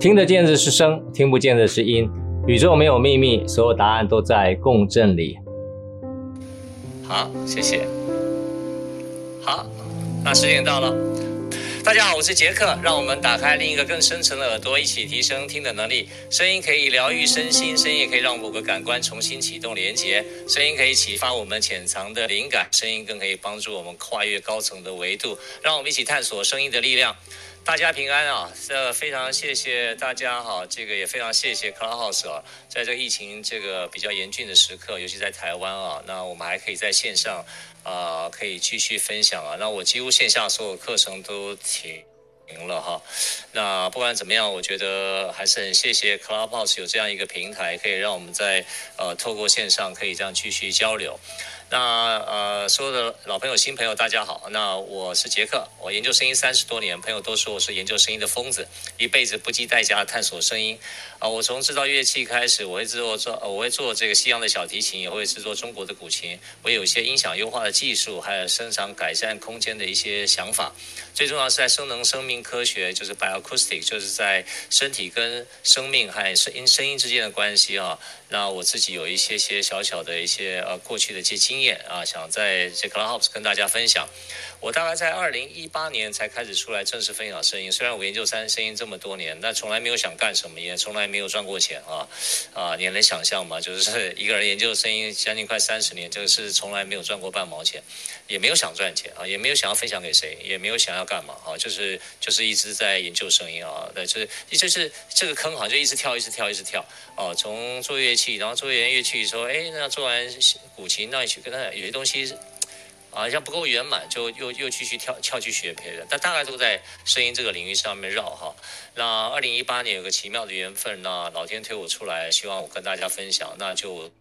听得见的是声，听不见的是音。宇宙没有秘密，所有答案都在共振里。好，谢谢。好，那时间到了。大家好，我是杰克。让我们打开另一个更深层的耳朵，一起提升听的能力。声音可以疗愈身心，声音也可以让某个感官重新启动连接。声音可以启发我们潜藏的灵感，声音更可以帮助我们跨越高层的维度。让我们一起探索声音的力量。大家平安啊！这非常谢谢大家哈，这个也非常谢谢 Clubhouse 啊，在这个疫情这个比较严峻的时刻，尤其在台湾啊，那我们还可以在线上啊，可以继续分享啊。那我几乎线下所有课程都停停了哈。那不管怎么样，我觉得还是很谢谢 Clubhouse 有这样一个平台，可以让我们在呃透过线上可以这样继续交流。那呃，所有的老朋友、新朋友，大家好。那我是杰克，我研究声音三十多年，朋友都说我是研究声音的疯子，一辈子不计代价探索声音。啊、我从制造乐器开始，我会制作做，我会做这个西洋的小提琴，也会制作中国的古琴。我有一些音响优化的技术，还有声场改善空间的一些想法。最重要是在声能生命科学，就是 bioacoustic，就是在身体跟生命还有声音声音之间的关系啊。那我自己有一些些小小的一些呃过去的一些经验啊，想在这 Clubhouse 跟大家分享。我大概在二零一八年才开始出来正式分享声音，虽然我研究三声音这么多年，但从来没有想干什么，也从来没有赚过钱啊啊！你能想象吗？就是一个人研究声音将近快三十年，这个是从来没有赚过半毛钱，也没有想赚钱啊，也没有想要分享给谁，也没有想要干嘛啊，就是就是一直在研究声音啊，对，就是就是这个坑好像就一直跳，一直跳，一直跳啊，从做乐器，然后做完乐器说，哎，那做完古琴，那你去跟他有些东西。好像不够圆满，就又又继续跳跳去学别的，但大概都在声音这个领域上面绕哈。那二零一八年有个奇妙的缘分，那老天推我出来，希望我跟大家分享，那就。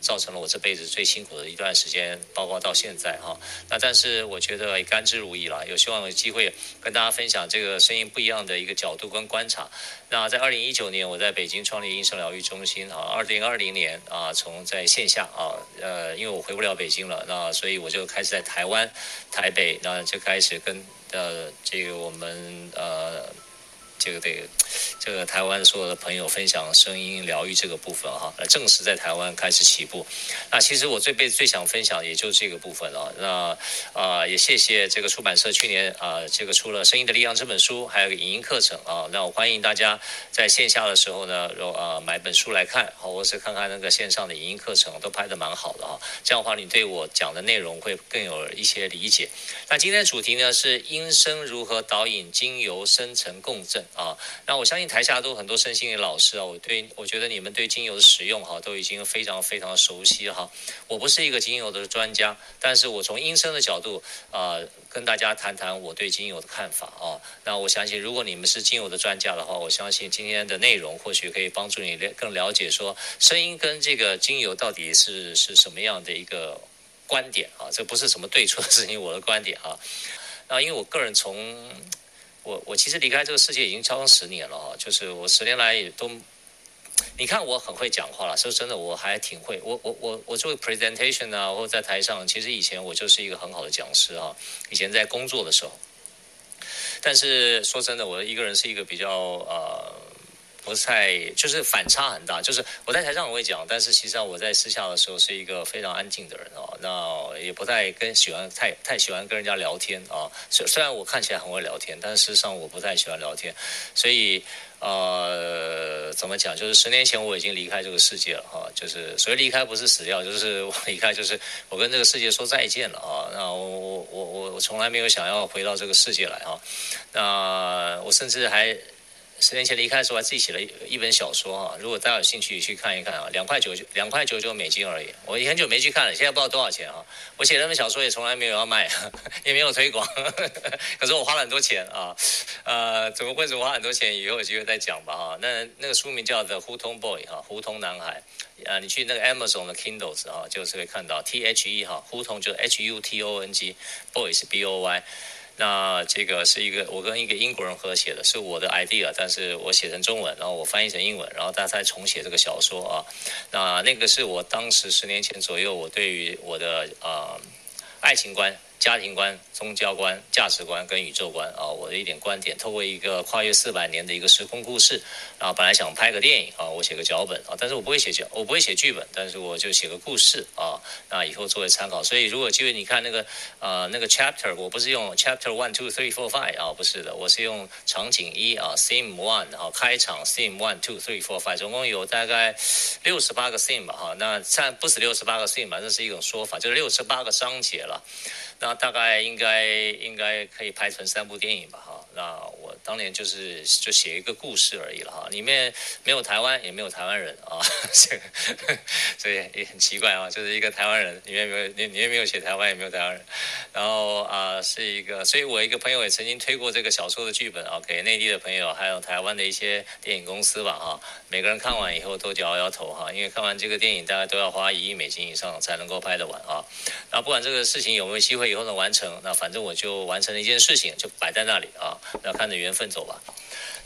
造成了我这辈子最辛苦的一段时间，包括到现在哈。那但是我觉得甘之如饴了，有希望有机会跟大家分享这个声音不一样的一个角度跟观察。那在二零一九年，我在北京创立音声疗愈中心啊。二零二零年啊，从在线下啊，呃，因为我回不了北京了，那所以我就开始在台湾、台北，那就开始跟呃这个我们呃。这个得，这个台湾所有的朋友分享声音疗愈这个部分哈，正式在台湾开始起步。那其实我这辈子最想分享也就这个部分了。那啊、也谢谢这个出版社去年啊、这个出了《声音的力量》这本书，还有个影音课程啊。那我欢迎大家在线下的时候呢，啊、呃、买本书来看，或是看看那个线上的影音课程，都拍得蛮好的哈。这样的话，你对我讲的内容会更有一些理解。那今天的主题呢是音声如何导引精油生成共振。啊，那我相信台下都很多身心灵老师啊，我对我觉得你们对精油的使用哈都已经非常非常熟悉哈。我不是一个精油的专家，但是我从音声的角度啊，跟大家谈谈我对精油的看法啊。那我相信如果你们是精油的专家的话，我相信今天的内容或许可以帮助你更了解说声音跟这个精油到底是是什么样的一个观点啊。这不是什么对错的事情，我的观点啊。那因为我个人从我我其实离开这个世界已经超过十年了啊，就是我十年来也都，你看我很会讲话了，说真的我还挺会，我我我我做 presentation 啊，或在台上，其实以前我就是一个很好的讲师啊，以前在工作的时候，但是说真的，我一个人是一个比较呃。不太，就是反差很大。就是我在台上我会讲，但是其实上我在私下的时候是一个非常安静的人哦。那也不太跟喜欢太太喜欢跟人家聊天啊。虽虽然我看起来很会聊天，但事实上我不太喜欢聊天。所以呃，怎么讲？就是十年前我已经离开这个世界了哈。就是所谓离开不是死掉，就是我离开，就是我跟这个世界说再见了啊。那我我我我我从来没有想要回到这个世界来啊。那我甚至还。十年前离开的时候，还自己写了一本小说啊。如果大家有兴趣去看一看啊，两块九两块九九美金而已。我很久没去看了，现在不知道多少钱啊。我写那本小说也从来没有要卖，也没有推广，可是我花了很多钱啊。呃，怎么会怎么花很多钱？以后有机会再讲吧哈。那那个书名叫《The 胡同 Boy》哈，胡同男孩。啊，你去那个 Amazon 的 Kindles 啊，就是会看到 T H E 哈，胡同就 H U T O N G，Boy 是 B O Y。那这个是一个我跟一个英国人合写的，是我的 idea，但是我写成中文，然后我翻译成英文，然后大家再重写这个小说啊。那那个是我当时十年前左右，我对于我的呃爱情观。家庭观、宗教观、价值观跟宇宙观啊，我的一点观点，透过一个跨越四百年的一个时空故事，然后本来想拍个电影啊，我写个脚本啊，但是我不会写脚，我不会写剧本，但是我就写个故事啊，那以后作为参考。所以如果机会你看那个呃那个 chapter，我不是用 chapter one two three four five 啊，不是的，我是用场景一啊，theme one 啊，开场 theme one two three four five，总共有大概六十八个 theme 吧哈，那算不是六十八个 theme 吧，这是一种说法，就是六十八个章节了。那大概应该应该可以拍成三部电影吧，哈。那我当年就是就写一个故事而已了，哈。里面没有台湾，也没有台湾人啊，这 个所以也很奇怪啊，就是一个台湾人，里面没有里里面没有写台湾，也没有台湾人。然后啊，是一个，所以我一个朋友也曾经推过这个小说的剧本啊，给内地的朋友，还有台湾的一些电影公司吧，哈。每个人看完以后都摇摇头哈，因为看完这个电影大概都要花一亿美金以上才能够拍得完啊。然后不管这个事情有没有机会。以后能完成，那反正我就完成了一件事情，就摆在那里啊，要看着缘分走吧。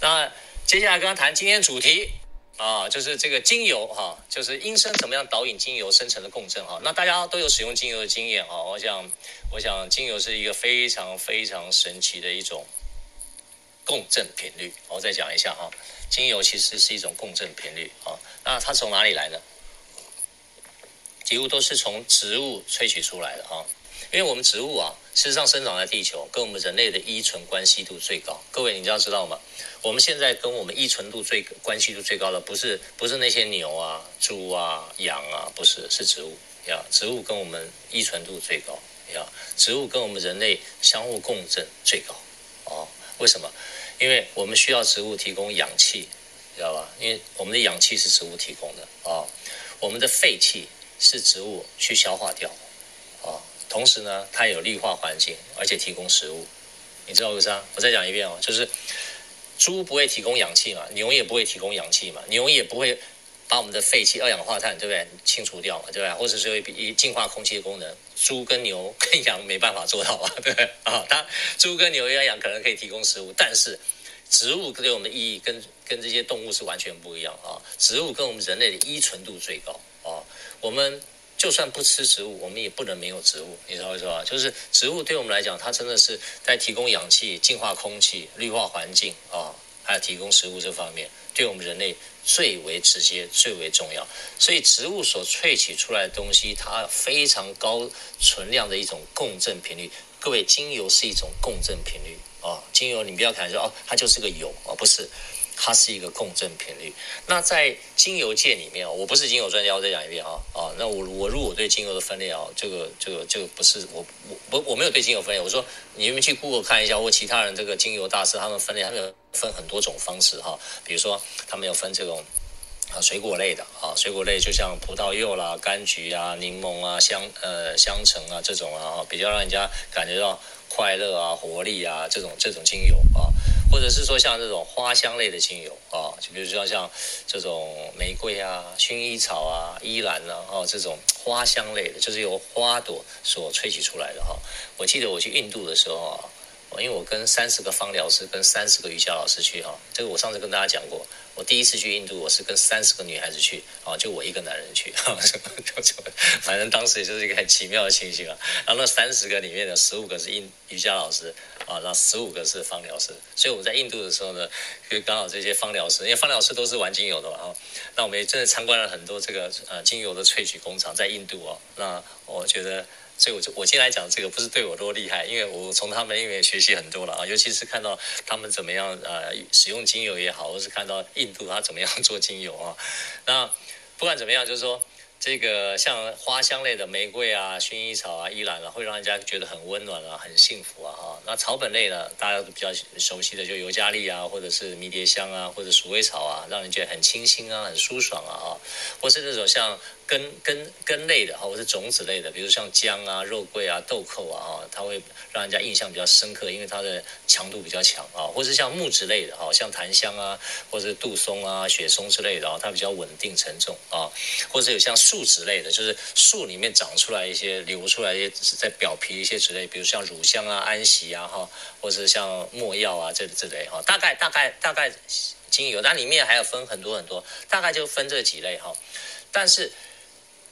那接下来跟他谈今天主题啊，就是这个精油哈、就是音声怎么样导引精油生成的共振哈、啊。那大家都有使用精油的经验啊，我想，我想精油是一个非常非常神奇的一种共振频率。我再讲一下哈、啊，精油其实是一种共振频率啊。那它从哪里来呢？几乎都是从植物萃取出来的哈。啊因为我们植物啊，事实上生长在地球，跟我们人类的依存关系度最高。各位，你知道知道吗？我们现在跟我们依存度最关系度最高的，不是不是那些牛啊、猪啊、羊啊，不是，是植物呀。植物跟我们依存度最高呀，植物跟我们人类相互共振最高。哦，为什么？因为我们需要植物提供氧气，知道吧？因为我们的氧气是植物提供的啊，我们的废气是植物去消化掉。同时呢，它有绿化环境，而且提供食物。你知道为啥？我再讲一遍哦，就是猪不会提供氧气嘛，牛也不会提供氧气嘛，牛也不会把我们的废气、二氧化碳，对不对？清除掉嘛，对吧？或者是一净化空气的功能，猪跟牛跟羊没办法做到啊，对不对？啊，它猪跟牛跟羊可能可以提供食物，但是植物对我们的意义跟跟这些动物是完全不一样啊。植物跟我们人类的依存度最高啊，我们。就算不吃植物，我们也不能没有植物，你知道为什么？就是植物对我们来讲，它真的是在提供氧气、净化空气、绿化环境啊，还有提供食物这方面，对我们人类最为直接、最为重要。所以，植物所萃取出来的东西，它非常高存量的一种共振频率。各位，精油是一种共振频率啊，精油你不要看说哦，它就是个油啊，不是。它是一个共振频率。那在精油界里面，我不是精油专家，我再讲一遍啊啊。那我我如果对精油的分类啊，这个这个这个不是我我我没有对精油分类。我说你们去 Google 看一下，或其他人这个精油大师他们分类，他们分很多种方式哈。比如说他们有分这种啊水果类的啊，水果类就像葡萄柚啦、柑橘啊、柠檬啊、香呃香橙啊这种啊，比较让人家感觉到快乐啊、活力啊这种这种精油啊。或者是说像这种花香类的精油啊，就比如说像这种玫瑰啊、薰衣草啊、依兰啊，哦，这种花香类的，就是由花朵所萃取出来的哈。我记得我去印度的时候啊，因为我跟三十个芳疗师、跟三十个瑜伽老师去哈，这个我上次跟大家讲过。我第一次去印度，我是跟三十个女孩子去啊，就我一个男人去，反正当时也就是一个很奇妙的情形啊。然后那三十个里面的十五个是印瑜伽老师啊，那十五个是芳疗师。所以我们在印度的时候呢，就刚好这些芳疗师，因为芳疗师都是玩精油的嘛啊。那我们也真的参观了很多这个呃精油的萃取工厂，在印度啊。那我觉得。所以我就我今天来讲这个不是对我多厉害，因为我从他们因为学习很多了啊，尤其是看到他们怎么样呃使用精油也好，或是看到印度他怎么样做精油啊，那不管怎么样，就是说。这个像花香类的玫瑰啊、薰衣草啊、依兰啊，会让人家觉得很温暖啊、很幸福啊哈。那草本类的，大家都比较熟悉的，就尤加利啊，或者是迷迭香啊，或者鼠尾草啊，让人觉得很清新啊、很舒爽啊啊。或是那种像根根根类的哈，或是种子类的，比如像姜啊、肉桂啊、豆蔻啊哈，它会让人家印象比较深刻，因为它的强度比较强啊。或是像木质类的哈，像檀香啊，或者是杜松啊、雪松之类的啊，它比较稳定沉重啊。或者有像树脂类的，就是树里面长出来一些流出来一些在表皮一些之类，比如像乳香啊、安息啊哈，或者是像没药啊这这类哈，大概大概大概精油，但里面还要分很多很多，大概就分这几类哈。但是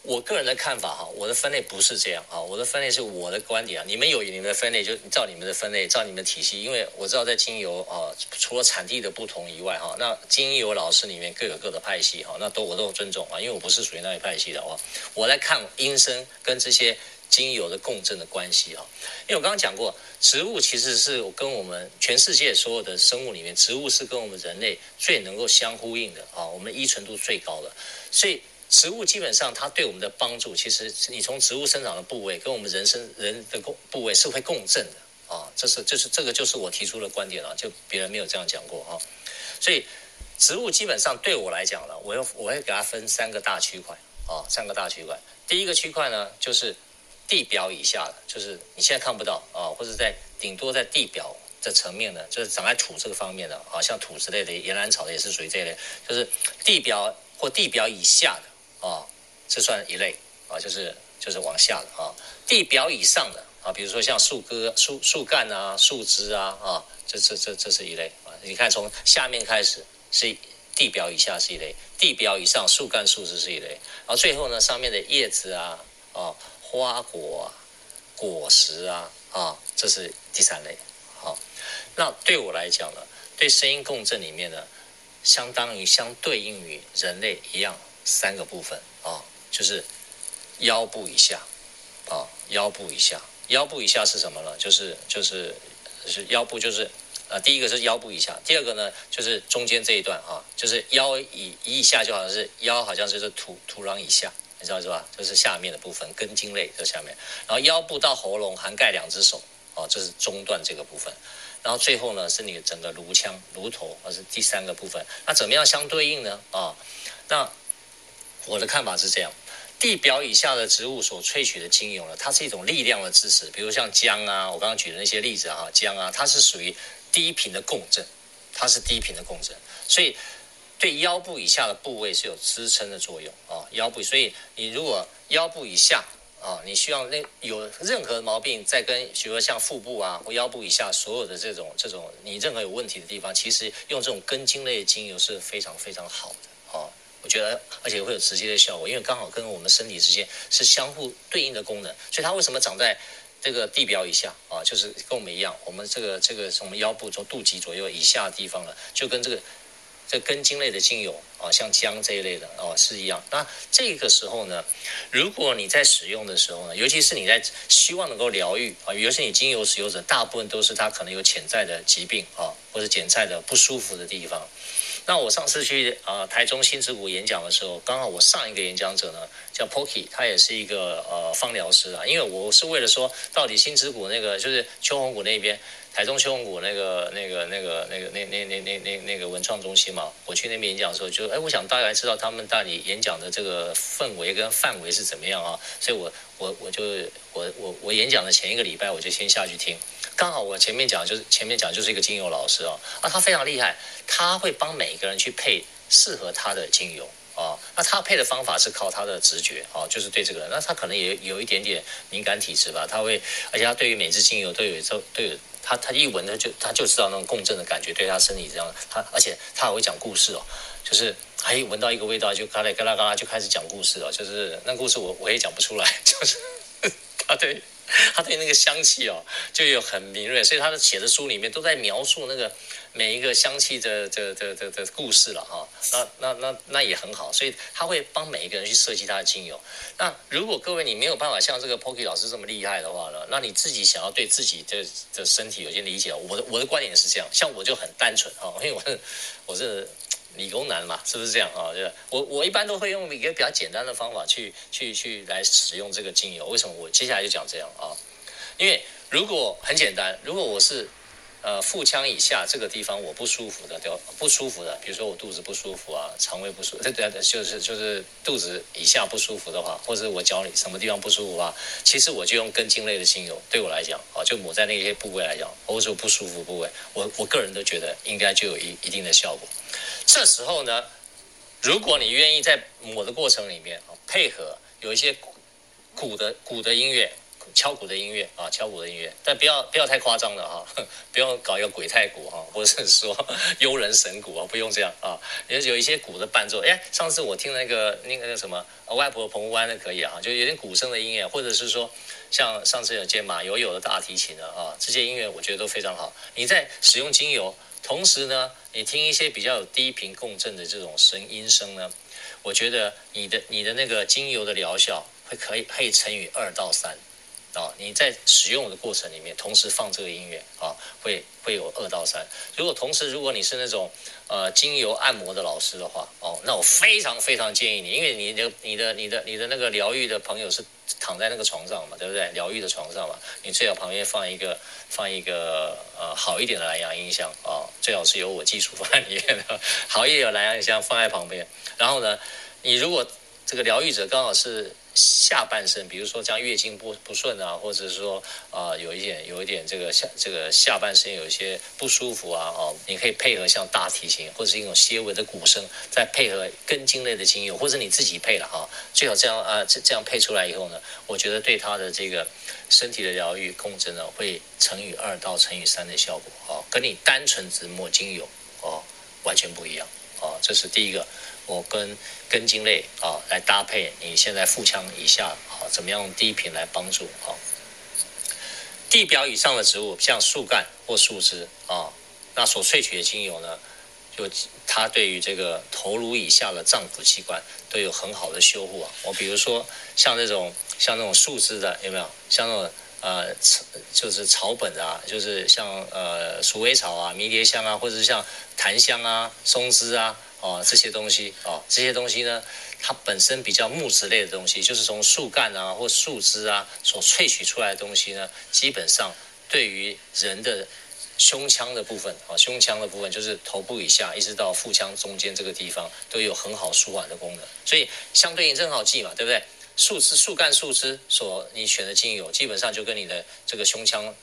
我个人的看法哈，我的分类不是这样啊，我的分类是我的观点啊。你们有你们的分类，就照你们的分类，照你们的体系。因为我知道在精油啊，除了产地的不同以外哈，那精油老师里面各有各的派系哈，那都我都有尊重啊。因为我不是属于那一派系的话，我来看音声跟这些精油的共振的关系啊。因为我刚刚讲过，植物其实是跟我们全世界所有的生物里面，植物是跟我们人类最能够相呼应的啊，我们依存度最高的，所以。植物基本上，它对我们的帮助，其实你从植物生长的部位跟我们人生人的共部位是会共振的啊，这是这是这个就是我提出的观点了，就别人没有这样讲过啊。所以植物基本上对我来讲呢，我要我会给它分三个大区块啊，三个大区块。第一个区块呢，就是地表以下的，就是你现在看不到啊，或者在顶多在地表的层面呢，就是长在土这个方面的啊，像土之类的岩兰草的也是属于这一类，就是地表或地表以下的。啊，这算一类啊，就是就是往下的啊，地表以上的啊，比如说像树根、树树干啊、树枝啊啊，这这这这是一类啊。你看从下面开始是地表以下是一类，地表以上树干、树枝是一类，然后最后呢，上面的叶子啊啊、花果啊、果实啊啊，这是第三类。好，那对我来讲呢，对声音共振里面呢，相当于相对应于人类一样。三个部分啊，就是腰部以下啊，腰部以下，腰部以下是什么呢？就是就是是腰部，就是呃，第一个是腰部以下，第二个呢就是中间这一段啊，就是腰以以下就好像是腰，好像就是土土壤以下，你知道是吧？就是下面的部分，根茎类的下面，然后腰部到喉咙涵盖两只手啊，这是中段这个部分，然后最后呢是你整个颅腔、颅头，而是第三个部分。那怎么样相对应呢？啊，那。我的看法是这样，地表以下的植物所萃取的精油呢，它是一种力量的支持，比如像姜啊，我刚刚举的那些例子啊，姜啊，它是属于低频的共振，它是低频的共振，所以对腰部以下的部位是有支撑的作用啊，腰部，所以你如果腰部以下啊，你需要那有任何毛病，在跟比如说像腹部啊或腰部以下所有的这种这种你任何有问题的地方，其实用这种根茎类的精油是非常非常好的。我觉得，而且会有直接的效果，因为刚好跟我们身体之间是相互对应的功能，所以它为什么长在这个地表以下啊？就是跟我们一样，我们这个这个从腰部从肚脐左右以下的地方呢，就跟这个这根茎类的精油啊，像姜这一类的啊是一样。那这个时候呢，如果你在使用的时候呢，尤其是你在希望能够疗愈啊，尤其是你精油使用者，大部分都是他可能有潜在的疾病啊，或者潜在的不舒服的地方。那我上次去啊、呃、台中心之谷演讲的时候，刚好我上一个演讲者呢叫 Poki，他也是一个呃芳疗师啊。因为我是为了说，到底心之谷那个就是秋红谷那边，台中秋红谷那个那个那个那个那那那那那那个文创中心嘛，我去那边演讲的时候就，就哎，我想大概知道他们到底演讲的这个氛围跟范围是怎么样啊，所以我我我就我我我演讲的前一个礼拜我就先下去听。刚好我前面讲就是前面讲就是一个精油老师啊，啊他非常厉害，他会帮每一个人去配适合他的精油啊，那他配的方法是靠他的直觉啊，就是对这个人，那他可能也有一点点敏感体质吧，他会，而且他对于每支精油都有都都有，他他一闻他就他就知道那种共振的感觉，对他身体这样，他而且他还会讲故事哦，就是哎闻到一个味道就嘎啦嘎啦嘎啦就开始讲故事哦，就是那故事我我也讲不出来，就是 啊对。他对那个香气哦，就有很敏锐，所以他的写的书里面都在描述那个每一个香气的的的的的故事了哈。那那那那也很好，所以他会帮每一个人去设计他的精油。那如果各位你没有办法像这个 Poki 老师这么厉害的话呢，那你自己想要对自己的的身体有些理解，我的我的观点是这样，像我就很单纯哈，因为我是我是。理工男嘛，是不是这样啊？就我我一般都会用一个比较简单的方法去去去来使用这个精油。为什么我接下来就讲这样啊？因为如果很简单，如果我是呃腹腔以下这个地方我不舒服的，对吧？不舒服的，比如说我肚子不舒服啊，肠胃不舒服，对对，就是就是肚子以下不舒服的话，或者我脚里什么地方不舒服啊，其实我就用根茎类的精油，对我来讲啊，就抹在那些部位来讲，或者说不舒服部位，我我个人都觉得应该就有一一定的效果。这时候呢，如果你愿意在抹的过程里面啊，配合有一些鼓的鼓的音乐敲鼓的音乐啊，敲鼓的音乐，但不要不要太夸张了哈，不要搞一个鬼太鼓哈，或者是说幽人神鼓啊，不用这样啊，也有一些鼓的伴奏。哎，上次我听那个那个那什么外婆澎湖湾的可以啊，就有点鼓声的音乐，或者是说像上次有接马友友的大提琴的啊，这些音乐我觉得都非常好。你在使用精油，同时呢，你听一些比较有低频共振的这种声音声呢，我觉得你的你的那个精油的疗效会可以可以乘以二到三。啊，你在使用的过程里面，同时放这个音乐啊，会会有二到三。如果同时，如果你是那种呃精油按摩的老师的话，哦，那我非常非常建议你，因为你的你的你的你的那个疗愈的朋友是躺在那个床上嘛，对不对？疗愈的床上嘛，你最好旁边放一个放一个呃好一点的蓝牙音箱啊，最好是有我技术放在里面的，好一点的蓝牙音箱放在旁边。然后呢，你如果这个疗愈者刚好是。下半身，比如说像月经不不顺啊，或者是说啊、呃、有一点有一点这个下这个下半身有一些不舒服啊，哦，你可以配合像大提琴或者是一种些微的鼓声，再配合根茎类的精油，或者你自己配了哈，最好这样啊这这样配出来以后呢，我觉得对他的这个身体的疗愈共振呢，会乘以二到乘以三的效果啊，跟你单纯只抹精油哦完全不一样，这是第一个。我跟根茎类啊来搭配，你现在腹腔以下啊怎么样用低频来帮助啊？地表以上的植物，像树干或树枝啊，那所萃取的精油呢，就它对于这个头颅以下的脏腑器官都有很好的修护啊。我比如说像这种像那种树枝的有没有？像那种呃就是草本啊，就是像呃鼠尾草啊、迷迭香啊，或者是像檀香啊、松枝啊。啊，这些东西啊，这些东西呢，它本身比较木质类的东西，就是从树干啊或树枝啊所萃取出来的东西呢，基本上对于人的胸腔的部分啊，胸腔的部分就是头部以下一直到腹腔中间这个地方都有很好舒缓的功能，所以相对应正好记嘛，对不对？树枝、树干、树枝所你选的精油，基本上就跟你的这个胸腔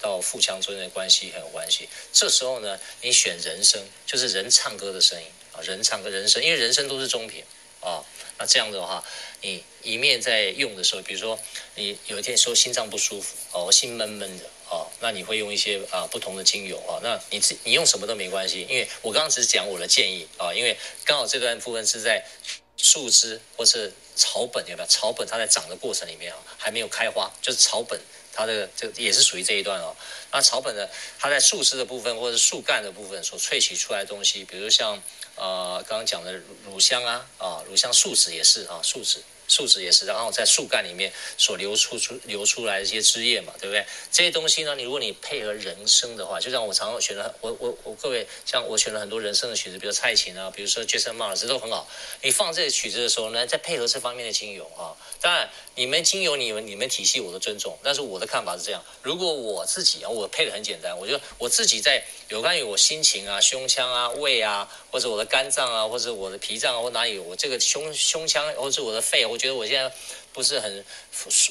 到腹腔中间的关系很有关系。这时候呢，你选人声，就是人唱歌的声音。人唱跟人生，因为人生都是中品啊。那这样的话，你一面在用的时候，比如说你有一天说心脏不舒服哦，心闷闷的哦，那你会用一些啊不同的精油啊。那你自你用什么都没关系，因为我刚刚只是讲我的建议啊。因为刚好这段部分是在树枝或是草本有没有？草本它在长的过程里面啊，还没有开花，就是草本。它的这个也是属于这一段哦。那草本呢，它在树枝的部分或者树干的部分所萃取出来的东西，比如像呃刚刚讲的乳香啊啊，乳香树脂也是啊，树脂。树脂也是，然后在树干里面所流出出流出来的一些汁液嘛，对不对？这些东西呢，你如果你配合人声的话，就像我常常选了，我我我各位，像我选了很多人声的曲子，比如蔡琴啊，比如说 Jason Mraz 都很好。你放这些曲子的时候呢，再配合这方面的精油啊，当然你们精油你们你们体系我都尊重，但是我的看法是这样：如果我自己啊，我配的很简单，我觉得我自己在有关于我心情啊、胸腔啊、胃啊，或者我的肝脏啊，或者我的脾脏啊，或哪里有我这个胸胸腔，或者我的肺。我觉得我现在不是很，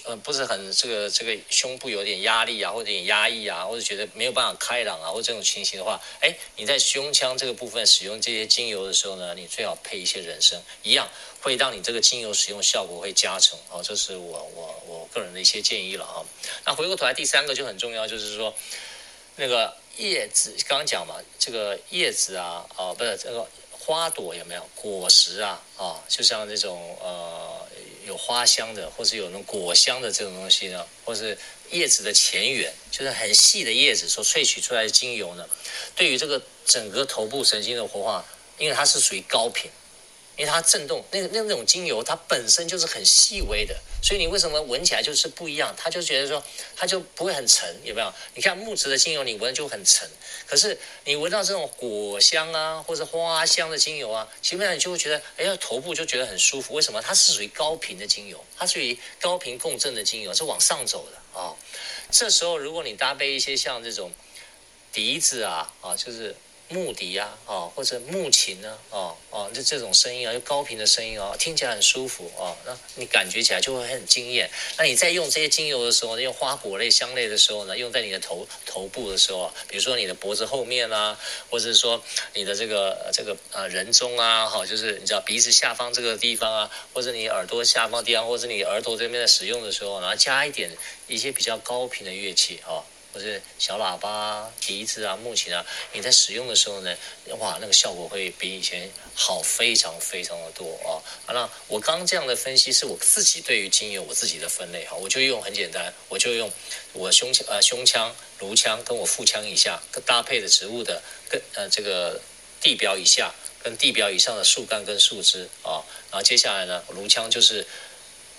呃，不是很这个这个胸部有点压力啊，或者有点压抑啊，或者觉得没有办法开朗啊，或这种情形的话，哎，你在胸腔这个部分使用这些精油的时候呢，你最好配一些人参，一样会让你这个精油使用效果会加成哦。这是我我我个人的一些建议了哈。那回过头来，第三个就很重要，就是说那个叶子，刚刚讲嘛，这个叶子啊，啊，不是这个。花朵有没有果实啊？啊，就像这种呃有花香的，或是有那种果香的这种东西呢，或是叶子的前缘，就是很细的叶子所萃取出来的精油呢，对于这个整个头部神经的活化，因为它是属于高频。因为它震动，那那那种精油，它本身就是很细微的，所以你为什么闻起来就是不一样？他就觉得说，它就不会很沉，有没有？你看木质的精油，你闻就很沉，可是你闻到这种果香啊，或者花香的精油啊，基本上你就会觉得，哎呀，头部就觉得很舒服。为什么？它是属于高频的精油，它属于高频共振的精油，是往上走的啊。这时候，如果你搭配一些像这种笛子啊，啊，就是。木笛啊，哦，或者木琴呢，哦哦，就这种声音啊，就高频的声音啊，听起来很舒服哦，那你感觉起来就会很惊艳。那你在用这些精油的时候，用花果类香类的时候呢，用在你的头头部的时候啊，比如说你的脖子后面啊，或者是说你的这个这个呃人中啊，哈，就是你知道鼻子下方这个地方啊，或者你耳朵下方地方，或者你额头这边在使用的时候，然后加一点一些比较高频的乐器啊。或是小喇叭、笛子啊、木琴啊，你在使用的时候呢，哇，那个效果会比以前好非常非常的多啊！那我刚这样的分析是我自己对于精油我自己的分类哈，我就用很简单，我就用我胸腔呃胸腔、颅腔跟我腹腔以下搭配的植物的跟呃这个地表以下跟地表以上的树干跟树枝啊，然后接下来呢，颅腔就是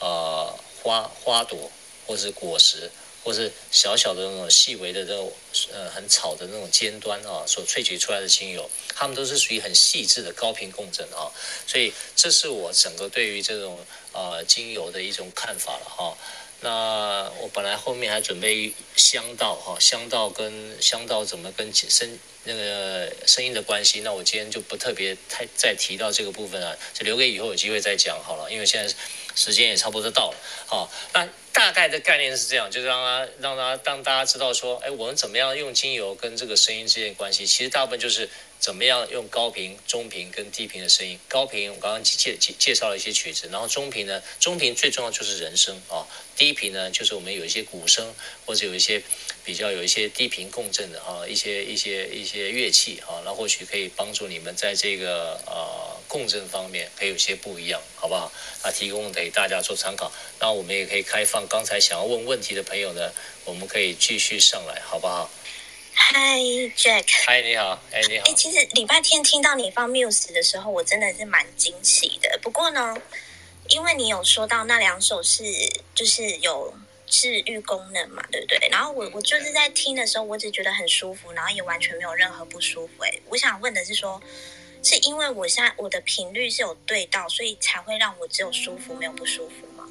呃花花朵或者是果实。或是小小的那种细微的这种呃很草的那种尖端啊，所萃取出来的精油，它们都是属于很细致的高频共振啊，所以这是我整个对于这种呃精油的一种看法了哈。那我本来后面还准备香道哈，香道跟香道怎么跟声那个声音的关系，那我今天就不特别太再提到这个部分了，就留给以后有机会再讲好了，因为现在时间也差不多到了，好那。大概的概念是这样，就是让他让他让大家知道说，哎，我们怎么样用精油跟这个声音之间的关系？其实大部分就是怎么样用高频、中频跟低频的声音。高频我刚刚介介介绍了一些曲子，然后中频呢，中频最重要就是人声啊。低频呢，就是我们有一些鼓声或者有一些比较有一些低频共振的啊，一些一些一些乐器哈，那或许可以帮助你们在这个呃共振方面可以有些不一样，好不好？那提供给大家做参考。那我们也可以开放刚才想要问问题的朋友呢，我们可以继续上来，好不好？嗨，Jack。嗨，你好。哎，你好。哎，其实礼拜天听到你放 Muse 的时候，我真的是蛮惊喜的。不过呢。因为你有说到那两首是就是有治愈功能嘛，对不对？然后我我就是在听的时候，我只觉得很舒服，然后也完全没有任何不舒服。哎，我想问的是说，是因为我现在我的频率是有对到，所以才会让我只有舒服没有不舒服吗？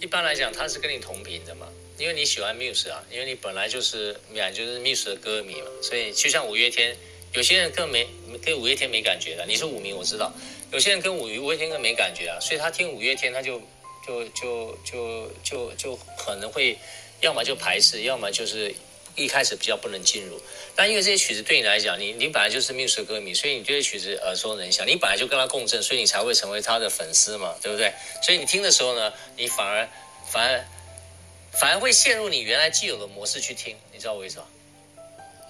一般来讲，他是跟你同频的嘛，因为你喜欢 Muse 啊，因为你本来就是本来就是 Muse 的歌迷嘛，所以就像五月天，有些人更没跟五月天没感觉的，你是五迷，我知道。有些人跟五五月天更没感觉啊，所以他听五月天他就就就就就就可能会，要么就排斥，要么就是一开始比较不能进入。但因为这些曲子对你来讲，你你本来就是 Muse 的歌迷，所以你对这曲子耳熟能详，你本来就跟他共振，所以你才会成为他的粉丝嘛，对不对？所以你听的时候呢，你反而反而反而会陷入你原来既有的模式去听，你知道我意思吗？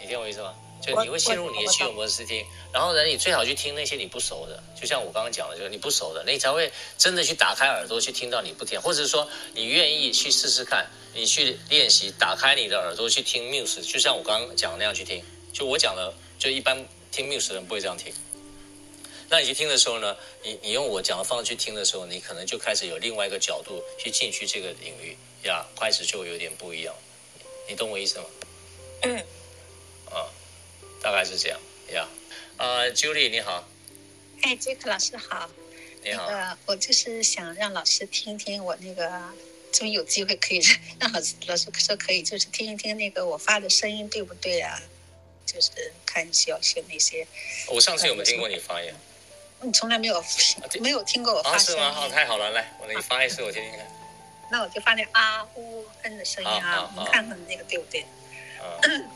你听我意思吗？就你会陷入你的既有模式听，然后呢，你最好去听那些你不熟的，就像我刚刚讲的，就是你不熟的，你才会真的去打开耳朵去听到你不听，或者是说你愿意去试试看，你去练习打开你的耳朵去听 Muse，就像我刚刚讲的那样去听。就我讲的，就一般听 Muse 的人不会这样听。那你去听的时候呢，你你用我讲的方式去听的时候，你可能就开始有另外一个角度去进去这个领域呀，开始就有点不一样。你懂我意思吗？嗯。啊。大概是这样呀，呃、yeah. uh,，Julie 你好，哎，Jack 老师好，你好，那个，我就是想让老师听听我那个，终于有机会可以让老师老师说可以，就是听一听那个我发的声音对不对啊？就是看小些那些。我上次有没有听过你发言？你从来没有没有听过我发声音。啊、是吗？好，太好了，来，我给你发一次，我听听看。那我就发那啊呜嗯的声音啊，你看看那个对不对？嗯。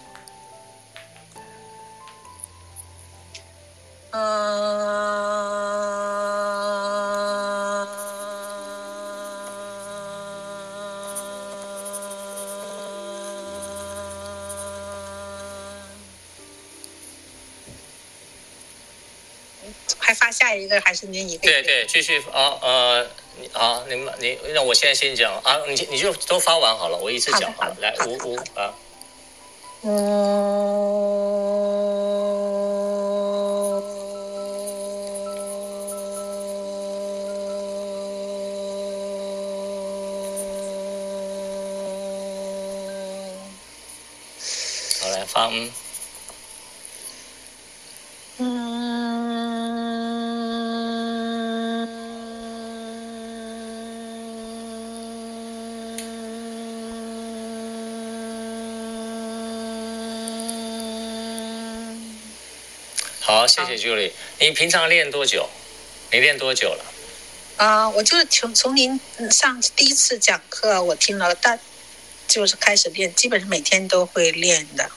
还发下一个还是您一个？对对，继续啊呃，好，你们你那我现在先讲啊，你你就都发完好了，我一次讲好了，来五五啊，嗯。嗯。嗯好，谢谢 Julie。你平常练多久？你练多久了？啊、我就是从从您上第一次讲课，我听了，但就是开始练，基本上每天都会练的，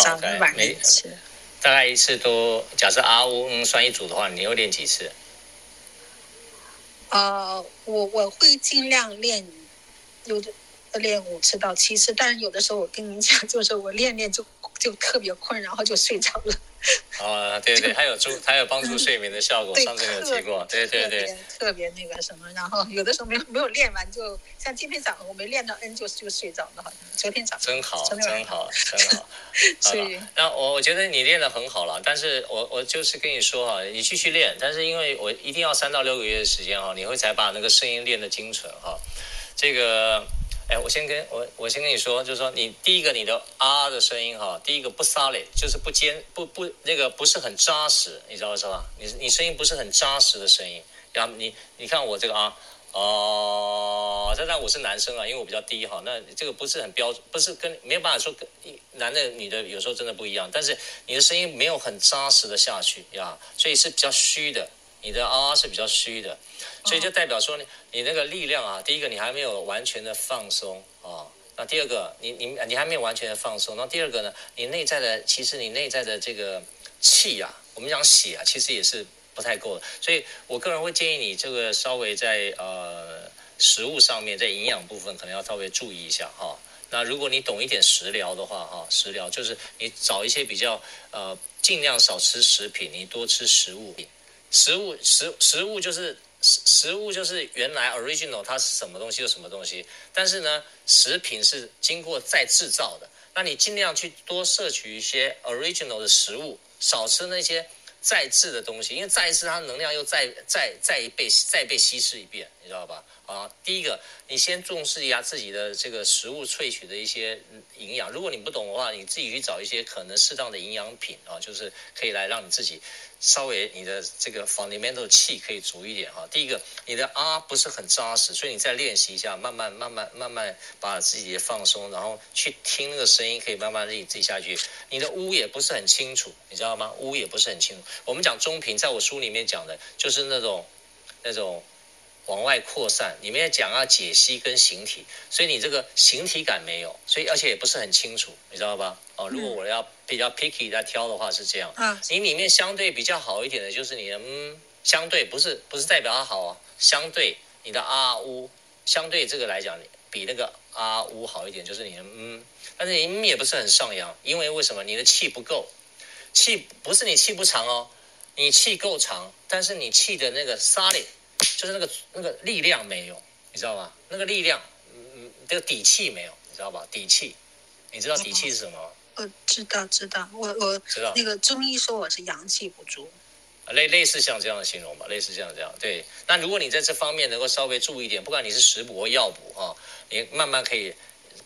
早一晚一次。大概一次都，假设啊呜嗯算一组的话，你又练几次？呃，我我会尽量练，有的练五次到七次，但是有的时候我跟您讲，就是我练练就就特别困，然后就睡着了。啊，对对，还有助，还有帮助睡眠的效果。上次有提过，对对对，特别那个什么，然后有的时候没有没有练完，就像今天早上我没练到 N 就就睡着了，好像昨天早上。真好，真好，真好。所以，那我我觉得你练得很好了，但是我我就是跟你说哈，你继续练，但是因为我一定要三到六个月的时间哈，你会才把那个声音练得精纯哈，这个。哎，我先跟我我先跟你说，就是说你第一个你的啊的声音哈，第一个不 solid，就是不坚不不那个不是很扎实，你知道是吧？你你声音不是很扎实的声音。然后你你看我这个啊哦，这、呃、但我是男生啊，因为我比较低哈，那这个不是很标准，不是跟没有办法说跟男的女的有时候真的不一样，但是你的声音没有很扎实的下去呀，所以是比较虚的，你的啊是比较虚的。所以就代表说你你那个力量啊，第一个你还没有完全的放松啊，那第二个你你你还没有完全的放松，那第二个呢，你内在的其实你内在的这个气啊，我们讲血啊，其实也是不太够的，所以我个人会建议你这个稍微在呃食物上面，在营养部分可能要稍微注意一下哈。那如果你懂一点食疗的话哈，食疗就是你找一些比较呃尽量少吃食品，你多吃食物，食物食食物就是。食食物就是原来 original 它是什么东西就什么东西，但是呢，食品是经过再制造的，那你尽量去多摄取一些 original 的食物，少吃那些再制的东西，因为再一次它能量又再再再一被再被稀释一遍，你知道吧？啊，第一个，你先重视一下自己的这个食物萃取的一些营养，如果你不懂的话，你自己去找一些可能适当的营养品啊，就是可以来让你自己。稍微你的这个 fundamental 气可以足一点哈。第一个，你的啊不是很扎实，所以你再练习一下，慢慢慢慢慢慢把自己放松，然后去听那个声音，可以慢慢自己自己下去。你的呜也不是很清楚，你知道吗？呜也不是很清楚。我们讲中频，在我书里面讲的就是那种那种。往外扩散，里面讲要解析跟形体，所以你这个形体感没有，所以而且也不是很清楚，你知道吧？哦，如果我要比较 picky 在挑的话是这样。嗯，你里面相对比较好一点的就是你的嗯，相对不是不是代表它好啊，相对你的啊呜，相对这个来讲比那个啊呜好一点，就是你的嗯，但是你嗯也不是很上扬，因为为什么？你的气不够，气不是你气不长哦，你气够长，但是你气的那个 solid。就是那个那个力量没有，你知道吗？那个力量，嗯嗯，这个底气没有，你知道吧？底气，你知道底气是什么吗？我知道，知道，我我知道。那个中医说我是阳气不足，类类似像这样的形容吧，类似像这样。对，那如果你在这方面能够稍微注意一点，不管你是食补或药补啊，你慢慢可以。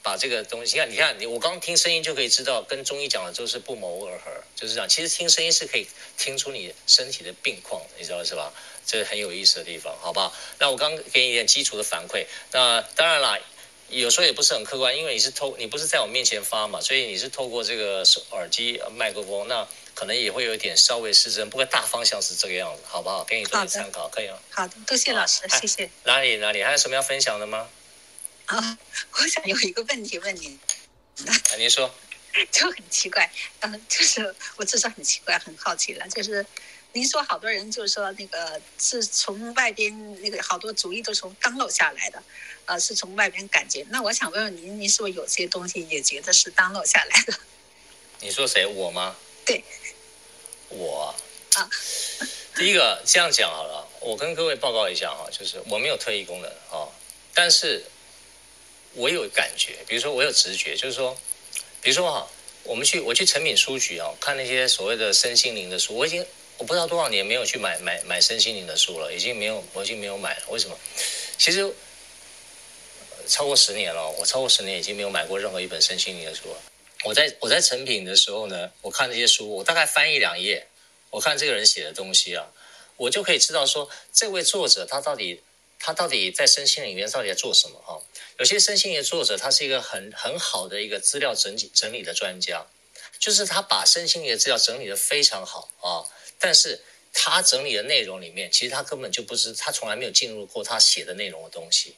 把这个东西，你看，你看，你我刚听声音就可以知道，跟中医讲的都是不谋而合，就是这样。其实听声音是可以听出你身体的病况，你知道是吧？这是很有意思的地方，好不好？那我刚给你一点基础的反馈。那当然啦，有时候也不是很客观，因为你是透，你不是在我面前发嘛，所以你是透过这个耳机麦克风，那可能也会有一点稍微失真，不过大方向是这个样子，好不好？给你做点参考，可以吗？好的，多谢老师，谢谢。哪里哪里还有什么要分享的吗？啊，我想有一个问题问您。啊，您说。就很奇怪，嗯，就是我至少很奇怪，很好奇了，就是您说好多人就是说那个是从外边那个好多主意都从当落下来的，呃，是从外边感觉。那我想问问您，您是不是有些东西也觉得是当落下来的？你说谁？我吗？对。我啊。第一个这样讲好了，我跟各位报告一下哈，就是我没有特异功能啊，但是。我有感觉，比如说我有直觉，就是说，比如说哈，我们去我去诚品书局啊，看那些所谓的身心灵的书，我已经我不知道多少年没有去买买买身心灵的书了，已经没有我已经没有买了。为什么？其实超过十年了，我超过十年已经没有买过任何一本身心灵的书了。我在我在成品的时候呢，我看那些书，我大概翻一两页，我看这个人写的东西啊，我就可以知道说，这位作者他到底。他到底在身心灵里面到底在做什么？哈，有些身心灵作者，他是一个很很好的一个资料整理整理的专家，就是他把身心灵的资料整理得非常好啊。但是他整理的内容里面，其实他根本就不是，他从来没有进入过他写的内容的东西。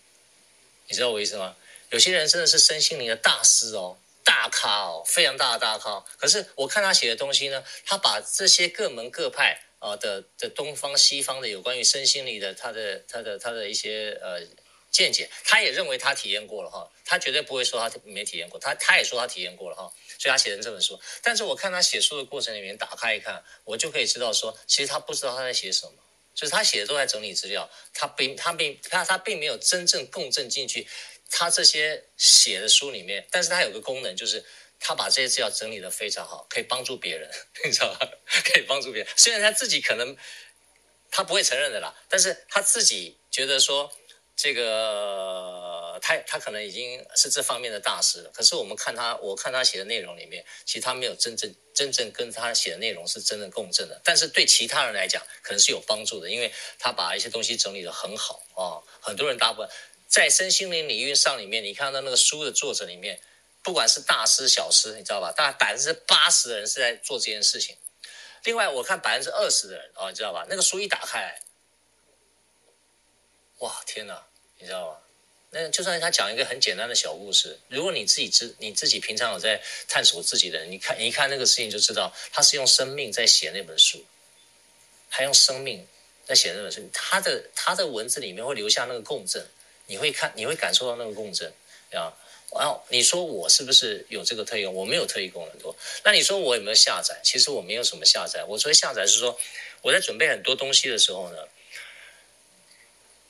你知道我意思吗？有些人真的是身心灵的大师哦，大咖哦，非常大的大咖。可是我看他写的东西呢，他把这些各门各派啊、的的东方西方的有关于身心灵的他的他的他的一些呃。见解，他也认为他体验过了哈，他绝对不会说他没体验过，他他也说他体验过了哈，所以他写成这本书。但是我看他写书的过程里面，打开一看，我就可以知道说，其实他不知道他在写什么，就是他写的都在整理资料，他并他并他他并没有真正共振进去他这些写的书里面。但是他有个功能，就是他把这些资料整理的非常好，可以帮助别人，你知道吧？可以帮助别人。虽然他自己可能他不会承认的啦，但是他自己觉得说。这个他他可能已经是这方面的大师了，可是我们看他，我看他写的内容里面，其实他没有真正真正跟他写的内容是真正共振的。但是对其他人来讲，可能是有帮助的，因为他把一些东西整理的很好啊、哦。很多人大部分在身心灵领域上里面，你看到那个书的作者里面，不管是大师小师，你知道吧？大概百分之八十的人是在做这件事情。另外，我看百分之二十的人啊、哦，你知道吧？那个书一打开，哇，天哪！你知道吗？那就算他讲一个很简单的小故事，如果你自己知你自己平常有在探索自己的，你看你一看那个事情就知道，他是用生命在写那本书，还用生命在写那本书。他的他的文字里面会留下那个共振，你会看你会感受到那个共振啊。然后你说我是不是有这个特异功？我没有特异功能多。那你说我有没有下载？其实我没有什么下载。我所谓下载是说我在准备很多东西的时候呢。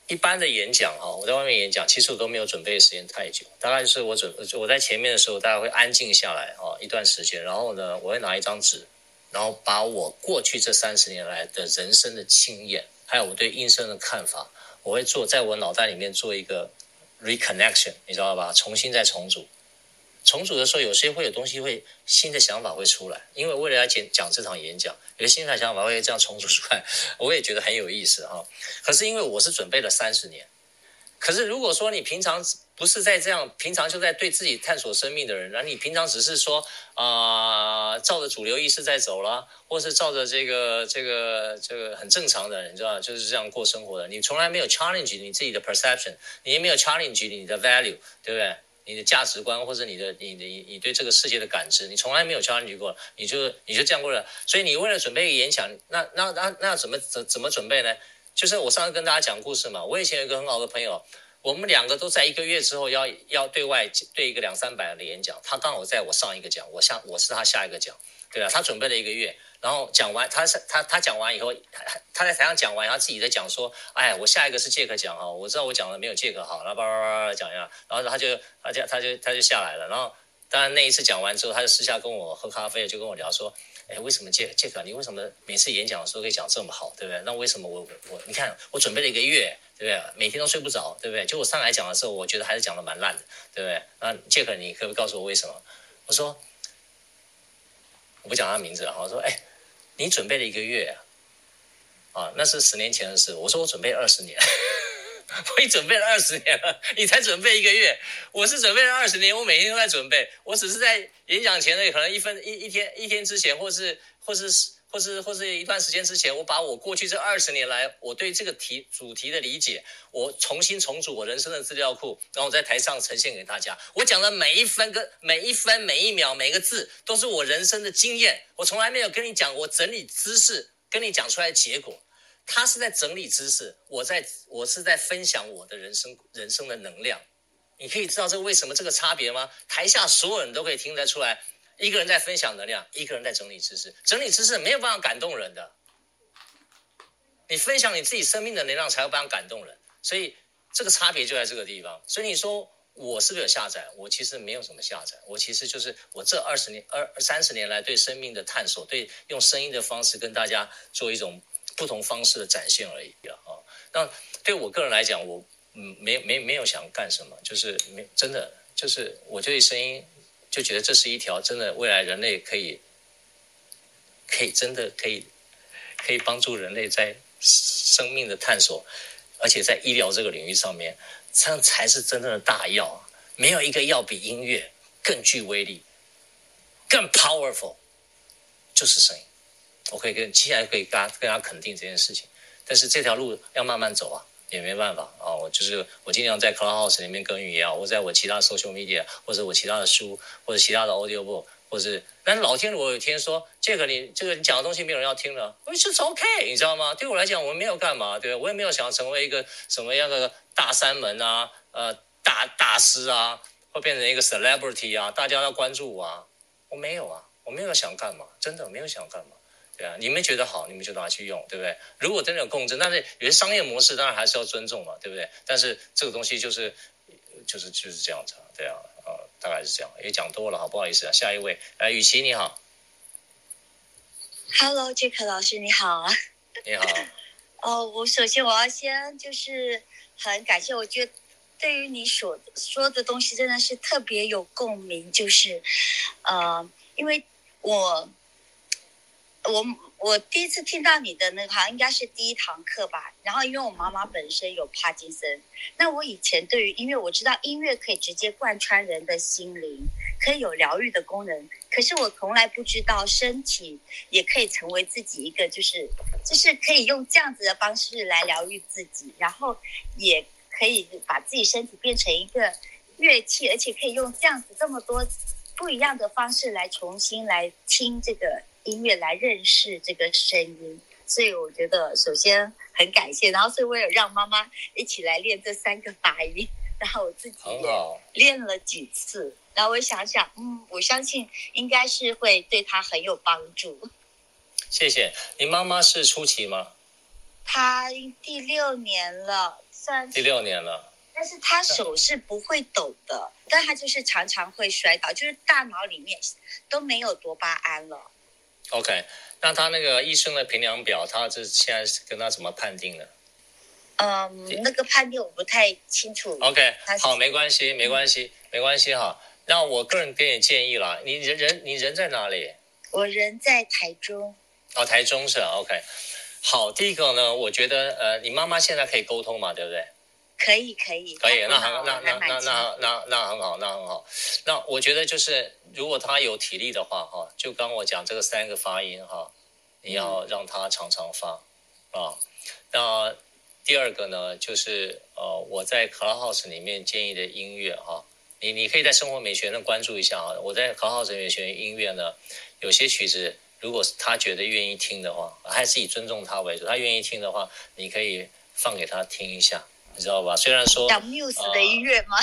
一般的演讲哈，我在外面演讲，其实我都没有准备的时间太久，大概就是我准我在前面的时候，大家会安静下来啊一段时间，然后呢，我会拿一张纸，然后把我过去这三十年来的人生的经验，还有我对音声的看法，我会做在我脑袋里面做一个 reconnection，你知道吧？重新再重组。重组的时候，有些会有东西会新的想法会出来，因为为了要讲讲这场演讲，有些新的想法会这样重组出来，我也觉得很有意思哈。可是因为我是准备了三十年，可是如果说你平常不是在这样，平常就在对自己探索生命的人，那你平常只是说啊、照着主流意识在走了，或是照着这个这个这个很正常的人，你知道就是这样过生活的，你从来没有 challenge 你自己的 perception，你也没有 challenge 你的 value，对不对？你的价值观或者你的你的你你对这个世界的感知，你从来没有去挖掘过，你就你就这样过了。所以你为了准备一个演讲，那那那那怎么怎怎么准备呢？就是我上次跟大家讲故事嘛。我以前有一个很好的朋友，我们两个都在一个月之后要要对外对一个两三百的演讲，他刚好在我上一个讲，我下我是他下一个讲，对啊，他准备了一个月。然后讲完，他是他他讲完以后，他在台上讲完，他自己在讲说：“哎，我下一个是杰克讲哈，我知道我讲的没有杰克好，然后叭叭叭叭讲一下，然后他就他就他就他就下来了。然后当然那一次讲完之后，他就私下跟我喝咖啡，就跟我聊说：哎，为什么杰杰克你为什么每次演讲的时候可以讲这么好，对不对？那为什么我我你看我准备了一个月，对不对？每天都睡不着，对不对？就我上来讲的时候，我觉得还是讲的蛮烂的，对不对？那杰克你可不可以告诉我为什么？我说我不讲他名字了，我说哎。”你准备了一个月啊，啊，那是十年前的事。我说我准备二十年，我已准备了二十年了，你才准备一个月。我是准备了二十年，我每天都在准备。我只是在演讲前的可能一分一一天一天之前，或是或是或是或是一段时间之前，我把我过去这二十年来我对这个题主题的理解，我重新重组我人生的资料库，然后我在台上呈现给大家。我讲的每一分跟每一分每一秒每个字，都是我人生的经验。我从来没有跟你讲，我整理知识跟你讲出来的结果，他是在整理知识，我在我是在分享我的人生人生的能量。你可以知道这个为什么这个差别吗？台下所有人都可以听得出来，一个人在分享能量，一个人在整理知识。整理知识没有办法感动人的，你分享你自己生命的能量才有办法感动人。所以这个差别就在这个地方。所以你说。我是不是有下载？我其实没有什么下载，我其实就是我这二十年、二三十年来对生命的探索，对用声音的方式跟大家做一种不同方式的展现而已啊。那对我个人来讲，我嗯没没没有想干什么，就是没真的就是我对声音就觉得这是一条真的未来人类可以可以真的可以可以帮助人类在生命的探索，而且在医疗这个领域上面。这样才是真正的大药，没有一个药比音乐更具威力、更 powerful，就是声音。我可以跟接下来可以跟大家跟大家肯定这件事情。但是这条路要慢慢走啊，也没办法啊。我就是我尽量在 Clubhouse 里面耕耘也好，或在我其他 social media，或者我其他的书，或者其他的 audio book，或是，但是老天，我有一天说这个你这个你讲的东西没有人要听了，我就是 OK，你知道吗？对我来讲，我没有干嘛，对我也没有想要成为一个什么样的大三门啊，呃，大大师啊，或变成一个 celebrity 啊，大家要关注我啊，我没有啊，我没有想干嘛，真的没有想干嘛。对啊，你们觉得好，你们就拿去用，对不对？如果真的有共振，但是有些商业模式当然还是要尊重嘛，对不对？但是这个东西就是，就是就是这样子，对啊，啊，大概是这样。也讲多了，好，不好意思啊。下一位，哎，雨琦你好，Hello，Jack 老师你好啊，你好。哦，我首先我要先就是很感谢，我觉得对于你所说的东西真的是特别有共鸣，就是，呃，因为我。我我第一次听到你的那个，好像应该是第一堂课吧。然后因为我妈妈本身有帕金森，那我以前对于音乐，我知道音乐可以直接贯穿人的心灵，可以有疗愈的功能。可是我从来不知道身体也可以成为自己一个，就是就是可以用这样子的方式来疗愈自己，然后也可以把自己身体变成一个乐器，而且可以用这样子这么多不一样的方式来重新来听这个。音乐来认识这个声音，所以我觉得首先很感谢，然后所以我也让妈妈一起来练这三个发音，然后我自己也练了几次，然后我想想，嗯，我相信应该是会对她很有帮助。谢谢。你妈妈是初期吗？她第六年了，算第六年了，但是她手是不会抖的，但她就是常常会摔倒，就是大脑里面都没有多巴胺了。OK，那他那个医生的评量表，他这现在是跟他怎么判定的？嗯，那个判定我不太清楚。OK，好，没关系，没关系，没关系哈。那我个人给你建议啦，你人人你人在哪里？我人在台中。哦，台中是 OK。好，第一个呢，我觉得呃，你妈妈现在可以沟通嘛，对不对？可以可以可以，那很那那那那那那很好，那很好。那我觉得就是，如果他有体力的话，哈，就刚我讲这个三个发音哈，你要让他常常发啊。那第二个呢，就是呃，我在 Clubhouse 里面建议的音乐哈，你你可以在生活美学上关注一下啊。我在 Clubhouse 里面选音乐呢，有些曲子，如果他觉得愿意听的话，还是以尊重他为主。他愿意听的话，你可以放给他听一下。你知道吧？虽然说讲 Muse 的音乐吗？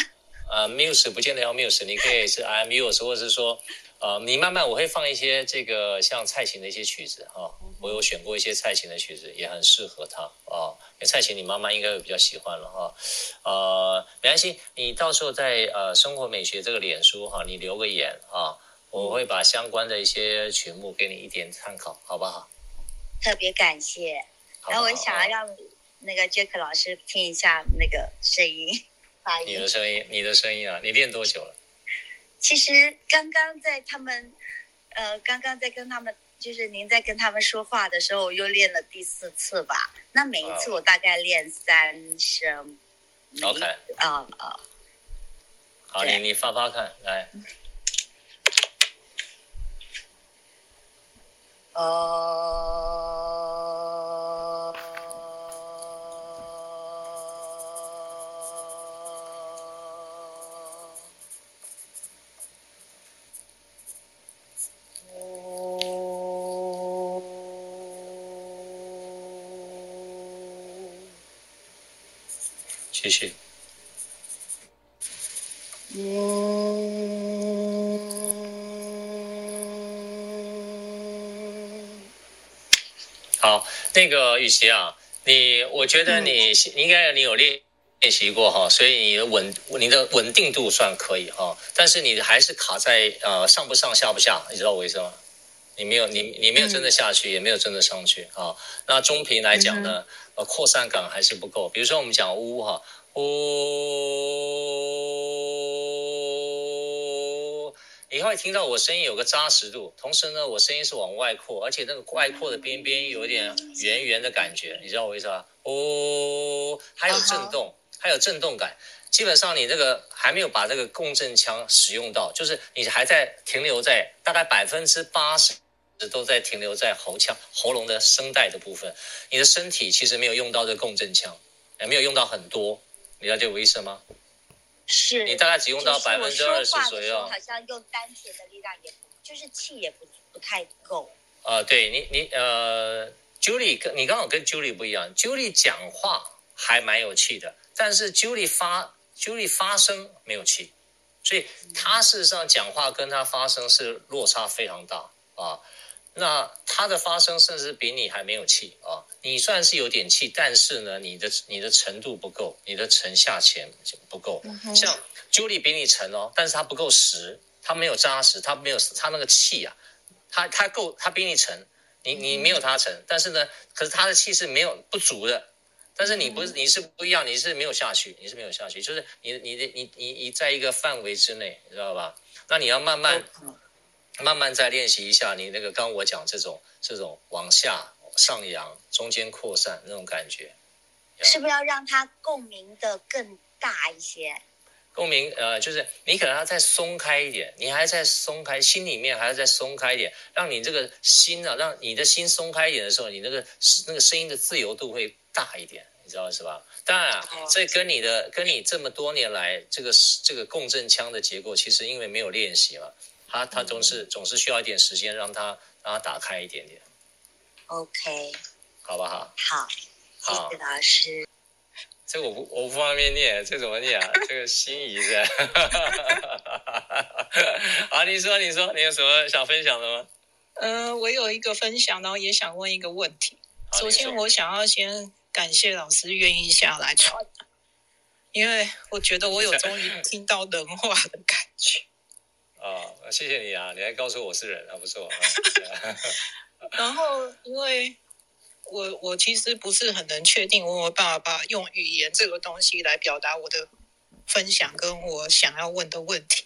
呃，Muse 不见得要 Muse，你可以是 I'm Muse，或者是说，呃，你慢慢我会放一些这个像蔡琴的一些曲子哈、哦，我有选过一些蔡琴的曲子，也很适合她啊、哦。因为蔡琴你妈妈应该会比较喜欢了哈。呃，没关系，你到时候在呃生活美学这个脸书哈，你留个言啊，我会把相关的一些曲目给你一点参考，好不好？特别感谢，然后我想要让。那个 Jack 老师听一下那个声音，发音。你的声音，你的声音啊！你练多久了？其实刚刚在他们，呃，刚刚在跟他们，就是您在跟他们说话的时候，我又练了第四次吧。那每一次我大概练三声。OK。啊啊。好，你你发发看，来。哦。继续。好，那个雨琦啊，你我觉得你应该你有练练习过哈，所以你的稳你的稳定度算可以哈，但是你还是卡在呃上不上下不下，你知道我意思吗？你没有你你没有真的下去，也没有真的上去啊。那中频来讲呢？呃，扩散感还是不够。比如说，我们讲呜哈，呜，你会听到我声音有个扎实度，同时呢，我声音是往外扩，而且那个外扩的边边有点圆圆的感觉，你知道我意思吧？呜，还有震动，还有震动感。基本上你这个还没有把这个共振腔使用到，就是你还在停留在大概百分之八十都在停留在喉腔、喉咙的声带的部分，你的身体其实没有用到这个共振腔，也没有用到很多，你了解我意思吗？是你大概只用到百分之二十左右，好像用丹田的力量也不，就是气也不不太够。啊、呃，对你你呃，Julie 跟你刚好跟 Julie 不一样，Julie 讲话还蛮有气的，但是 Julie 发 Julie 发声没有气。所以他事实上讲话跟他发声是落差非常大啊，那它的发生甚至比你还没有气啊，你算是有点气，但是呢，你的你的程度不够，你的沉下潜不够。像 Julie 比你沉哦，但是他不够实，他没有扎实，他没有他那个气啊，他他够，他比你沉，你你没有他沉，但是呢，可是他的气是没有不足的。但是你不是，你是不一样，你是没有下去，你是没有下去，就是你你的你你你在一个范围之内，你知道吧？那你要慢慢慢慢再练习一下，你那个刚刚我讲这种这种往下上扬、中间扩散那种感觉，是不是要让它共鸣的更大一些？共鸣呃，就是你可能要再松开一点，你还在松开，心里面还要再松开一点，让你这个心啊，让你的心松开一点的时候，你那个那个声音的自由度会。大一点，你知道是吧？当然啊，这跟你的跟你这么多年来这个这个共振腔的结构，其实因为没有练习嘛，它它总是总是需要一点时间让他让他打开一点点。OK，好不好？好，好，谢谢老师。这个我不我不方便念，这怎么念啊？这个心仪的。好，你说你说，你有什么想分享的吗？嗯、呃，我有一个分享，然后也想问一个问题。首先，我想要先。感谢老师愿意下来传，因为我觉得我有终于听到人话的感觉。哦，谢谢你啊！你还告诉我是人啊，不错。然后，因为我我其实不是很能确定，我有办法用语言这个东西来表达我的分享，跟我想要问的问题。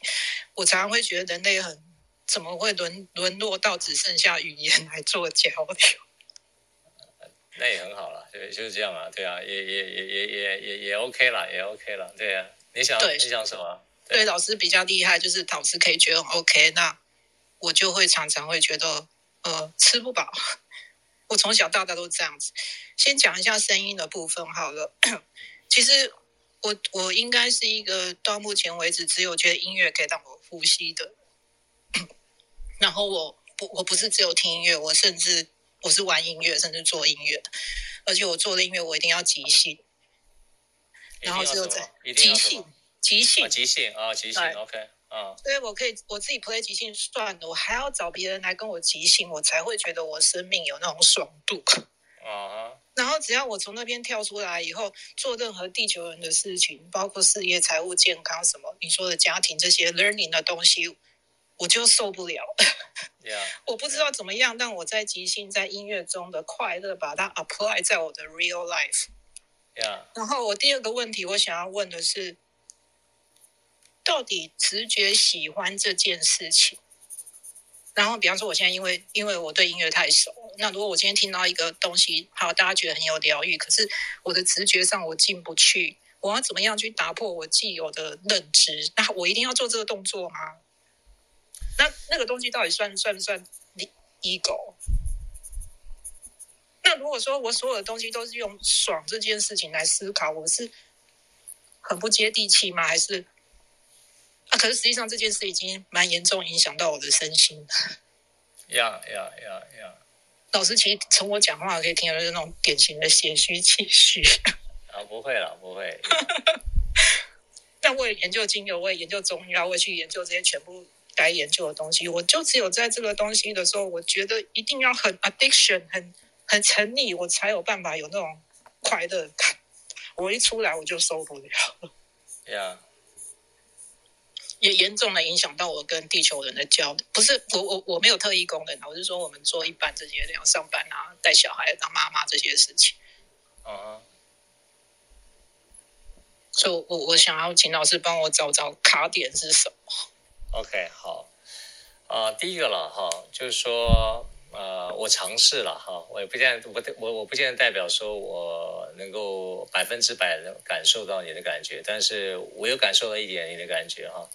我常常会觉得人类很怎么会沦沦落到只剩下语言来做交流？那也很好了，对，就是这样啊，对啊，也也也也也也也 OK 了，也 OK 了，对啊。你想对你想什么？对，老师比较厉害，就是老师可以觉得 OK，那我就会常常会觉得呃吃不饱。我从小到大都这样子。先讲一下声音的部分好了。其实我我应该是一个到目前为止只有觉得音乐可以让我呼吸的。然后我不我不是只有听音乐，我甚至。我是玩音乐，甚至做音乐，而且我做的音乐我一定要即兴，然后只有在即兴，即兴，即兴啊，即兴，OK 啊，所以我可以我自己 play 即兴算了，我还要找别人来跟我即兴，我才会觉得我生命有那种爽度啊。然后只要我从那边跳出来以后，做任何地球人的事情，包括事业、财务、健康什么，你说的家庭这些 learning 的东西。我就受不了，Yeah. 我不知道怎么样，让我在即兴在音乐中的快乐，把它 apply 在我的 real life。Yeah. 然后我第二个问题，我想要问的是，到底直觉喜欢这件事情？然后，比方说，我现在因为因为我对音乐太熟，那如果我今天听到一个东西，好，大家觉得很有疗愈，可是我的直觉上我进不去，我要怎么样去打破我既有的认知？那我一定要做这个动作吗？那那个东西到底算算不算 ego？那如果说我所有的东西都是用爽这件事情来思考，我是很不接地气吗？还是啊？可是实际上这件事已经蛮严重影响到我的身心。呀呀呀呀！老师其实从我讲话可以听到是那种典型的血虚气虚。啊，不会了，不会。但我也研究精油，我也研究中药，我也去研究这些全部。该研究的东西，我就只有在这个东西的时候，我觉得一定要很 addiction，很很沉溺，我才有办法有那种快乐感。我一出来我就受不了。Yeah. 也严重的影响到我跟地球人的交流。不是我我我没有特异功能，我是说我们做一般这些要上班啊、带小孩、当妈妈这些事情。啊、uh。所以我我想要请老师帮我找找卡点是什么。OK，好，啊、呃，第一个了哈，就是说，呃，我尝试了哈，我也不见，我我我不见得代表说我能够百分之百的感受到你的感觉，但是我有感受到一点你的感觉哈。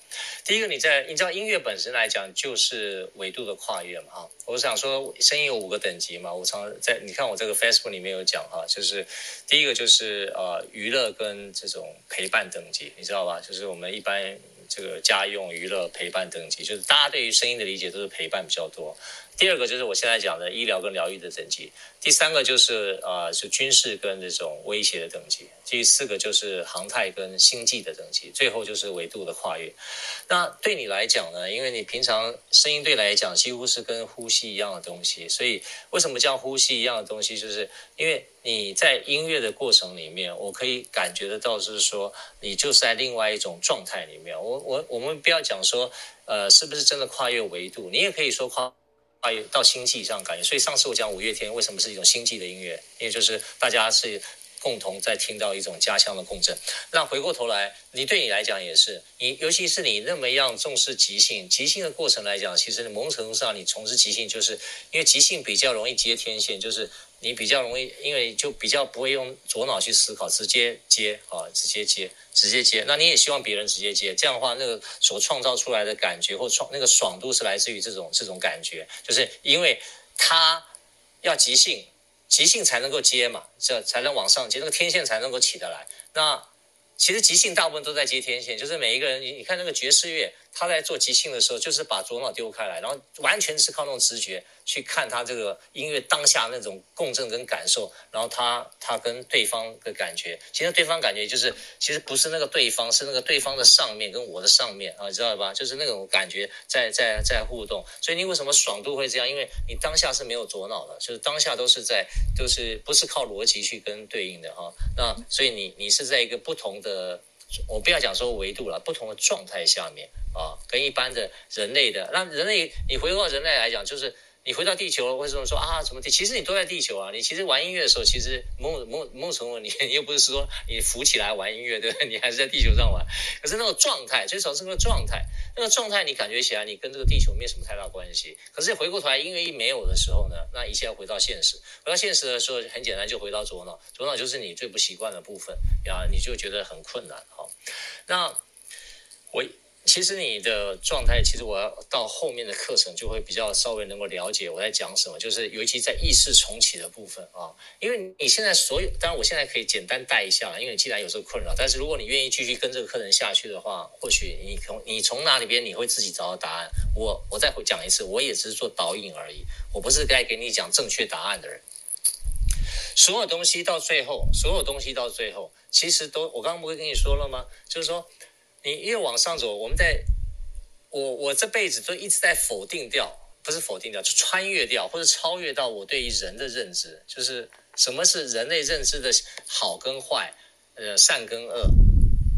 第一个，你在你知道音乐本身来讲就是维度的跨越嘛哈。我想说，声音有五个等级嘛，我常在你看我这个 Facebook 里面有讲哈，就是第一个就是呃娱乐跟这种陪伴等级，你知道吧？就是我们一般这个家用娱乐陪伴等级，就是大家对于声音的理解都是陪伴比较多。第二个就是我现在讲的医疗跟疗愈的等级，第三个就是呃是军事跟这种威胁的等级，第四个就是航太跟星际的等级，最后就是维度的跨越。那对你来讲呢？因为你平常声音对来讲几乎是跟呼吸一样的东西，所以为什么叫呼吸一样的东西？就是因为你在音乐的过程里面，我可以感觉得到，就是说你就是在另外一种状态里面。我我我们不要讲说呃是不是真的跨越维度，你也可以说跨。到星际上感觉，所以上次我讲五月天为什么是一种星际的音乐，因为就是大家是共同在听到一种家乡的共振。那回过头来，你对你来讲也是，你尤其是你那么样重视即兴，即兴的过程来讲，其实某种程度上你从事即兴，就是因为即兴比较容易接天线，就是。你比较容易，因为就比较不会用左脑去思考，直接接啊，直接接，直接接。那你也希望别人直接接，这样的话，那个所创造出来的感觉或创那个爽度是来自于这种这种感觉，就是因为他要即兴，即兴才能够接嘛，这才能往上接，那个天线才能够起得来。那其实即兴大部分都在接天线，就是每一个人，你你看那个爵士乐。他在做即兴的时候，就是把左脑丢开来，然后完全是靠那种直觉去看他这个音乐当下那种共振跟感受，然后他他跟对方的感觉，其实对方感觉就是其实不是那个对方，是那个对方的上面跟我的上面啊，你知道吧？就是那种感觉在在在互动。所以你为什么爽度会这样？因为你当下是没有左脑的，就是当下都是在都、就是不是靠逻辑去跟对应的哈。那所以你你是在一个不同的。我不要讲说维度了，不同的状态下面啊，跟一般的人类的，那人类你回过人类来讲，就是你回到地球了，为什么说啊什么地？其实你都在地球啊，你其实玩音乐的时候，其实某某某种程度，你 你又不是说你浮起来玩音乐，对不对？你还是在地球上玩。可是那种状态，最少是那个状态，那个状态你感觉起来，你跟这个地球没什么太大关系。可是回过头来，音乐一没有的时候呢，那一切要回到现实。回到现实的时候，很简单，就回到左脑，左脑就是你最不习惯的部分呀，你就觉得很困难。那我其实你的状态，其实我要到后面的课程就会比较稍微能够了解我在讲什么，就是尤其在意识重启的部分啊，因为你现在所有，当然我现在可以简单带一下，因为你既然有这个困扰，但是如果你愿意继续跟这个课程下去的话，或许你从你从哪里边你会自己找到答案。我我再会讲一次，我也只是做导引而已，我不是该给你讲正确答案的人。所有东西到最后，所有东西到最后。其实都，我刚刚不是跟你说了吗？就是说，你越往上走，我们在，我我这辈子都一直在否定掉，不是否定掉，就穿越掉或者超越到我对于人的认知，就是什么是人类认知的好跟坏，呃，善跟恶，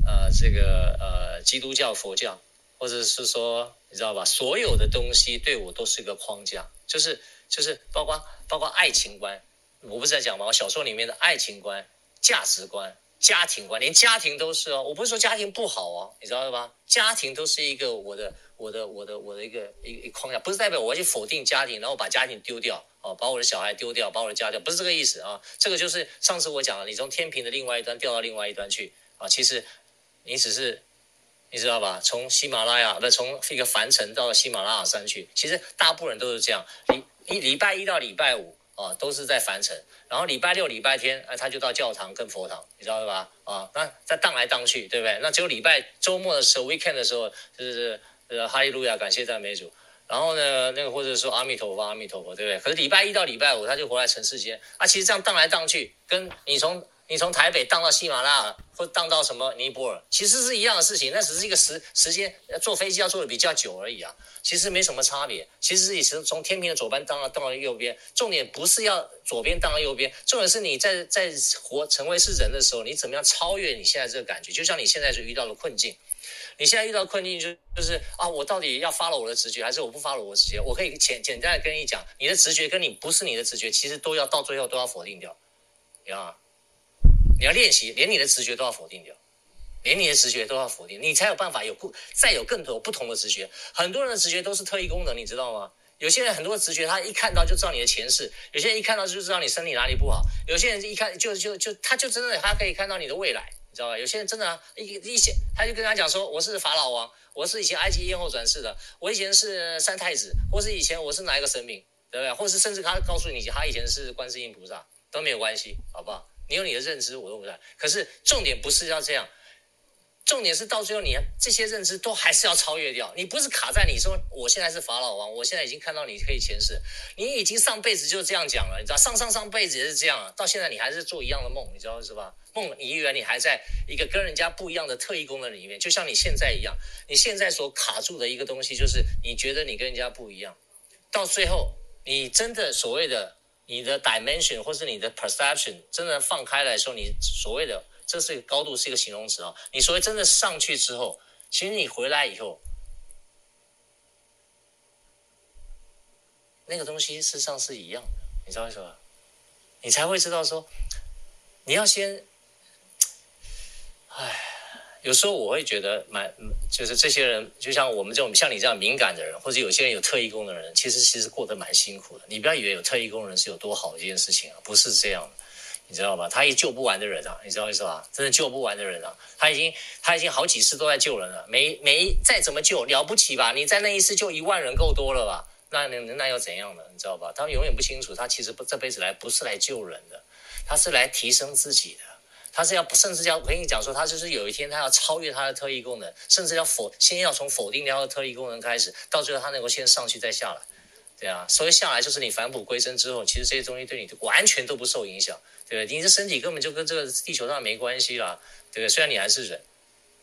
呃，这个呃，基督教、佛教，或者是说，你知道吧？所有的东西对我都是一个框架，就是就是包括包括爱情观，我不是在讲吗？我小说里面的爱情观、价值观。家庭观，连家庭都是哦。我不是说家庭不好哦，你知道了吧？家庭都是一个我的、我的、我的、我的一个一一框架，不是代表我要去否定家庭，然后把家庭丢掉哦，把我的小孩丢掉，把我的家掉，不是这个意思啊。这个就是上次我讲了，你从天平的另外一端掉到另外一端去啊。其实你只是你知道吧？从喜马拉雅不是从一个凡尘到喜马拉雅山去。其实大部分人都是这样，礼一礼拜一到礼拜五啊，都是在凡尘。然后礼拜六、礼拜天，啊，他就到教堂跟佛堂，你知道吧？啊，那在荡来荡去，对不对？那只有礼拜周末的时候，weekend 的时候，就是呃，哈利路亚，感谢赞美主。然后呢，那个或者说阿弥陀佛，阿弥陀佛，对不对？可是礼拜一到礼拜五，他就活在尘世间。啊，其实这样荡来荡去，跟你从。你从台北荡到喜马拉雅，或荡到什么尼泊尔，其实是一样的事情，那只是一个时时间，坐飞机要坐的比较久而已啊，其实没什么差别。其实你从从天平的左边荡到荡到右边，重点不是要左边荡到右边，重点是你在在活成为是人的时候，你怎么样超越你现在这个感觉？就像你现在就遇到了困境，你现在遇到困境就就是啊，我到底要发了我的直觉，还是我不发了我的直觉？我可以简简单的跟你讲，你的直觉跟你不是你的直觉，其实都要到最后都要否定掉，啊。你要练习，连你的直觉都要否定掉，连你的直觉都要否定，你才有办法有不再有更多不同的直觉。很多人的直觉都是特异功能，你知道吗？有些人很多直觉，他一看到就知道你的前世；有些人一看到就知道你身体哪里不好；有些人一看就就就他就真的他可以看到你的未来，你知道吧？有些人真的一一些他就跟他讲说：“我是法老王，我是以前埃及艳后转世的，我以前是三太子，或是以前我是哪一个神明，对不对？或是甚至他告诉你他以前是观世音菩萨都没有关系，好不好？你有你的认知，我都不在。可是重点不是要这样。”重点是到最后，你这些认知都还是要超越掉。你不是卡在你说我现在是法老王，我现在已经看到你可以前世，你已经上辈子就这样讲了，你知道上上上辈子也是这样，到现在你还是做一样的梦，你知道是吧？梦，你以为你还在一个跟人家不一样的特异功能里面，就像你现在一样，你现在所卡住的一个东西就是你觉得你跟人家不一样，到最后你真的所谓的你的 dimension 或是你的 perception 真的放开来说，你所谓的。这是一个高度，是一个形容词哦。你所谓真的上去之后，其实你回来以后，那个东西事实上是一样的，你知道为什么？你才会知道说，你要先，唉，有时候我会觉得蛮，就是这些人，就像我们这种像你这样敏感的人，或者有些人有特异功能的人，其实其实过得蛮辛苦的。你不要以为有特异功能是有多好的一件事情啊，不是这样的。你知道吧？他也救不完的人啊，你知道意思吧？真的救不完的人啊，他已经他已经好几次都在救人了，每每再怎么救了不起吧？你在那一次救一万人够多了吧？那那那又怎样呢？你知道吧？他永远不清楚，他其实不这辈子来不是来救人的，他是来提升自己的，他是要不甚至要我跟你讲说，他就是有一天他要超越他的特异功能，甚至要否先要从否定掉的特异功能开始，到最后他能够先上去再下来，对啊，所以下来就是你返璞归真之后，其实这些东西对你完全都不受影响。对不对？你的身体根本就跟这个地球上没关系啦，对不对？虽然你还是人，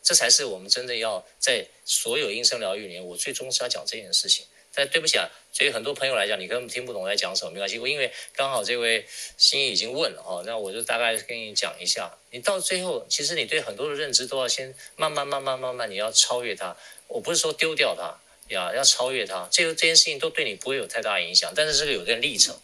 这才是我们真的要在所有音声疗愈里面，我最终是要讲这件事情。但对不起啊，所以很多朋友来讲，你根本听不懂我在讲什么，没关系。我因为刚好这位心意已经问了哈，那我就大概跟你讲一下。你到最后，其实你对很多的认知都要先慢慢、慢慢、慢慢，你要超越它。我不是说丢掉它呀，要超越它。这个这件事情都对你不会有太大影响，但是这个有点历程。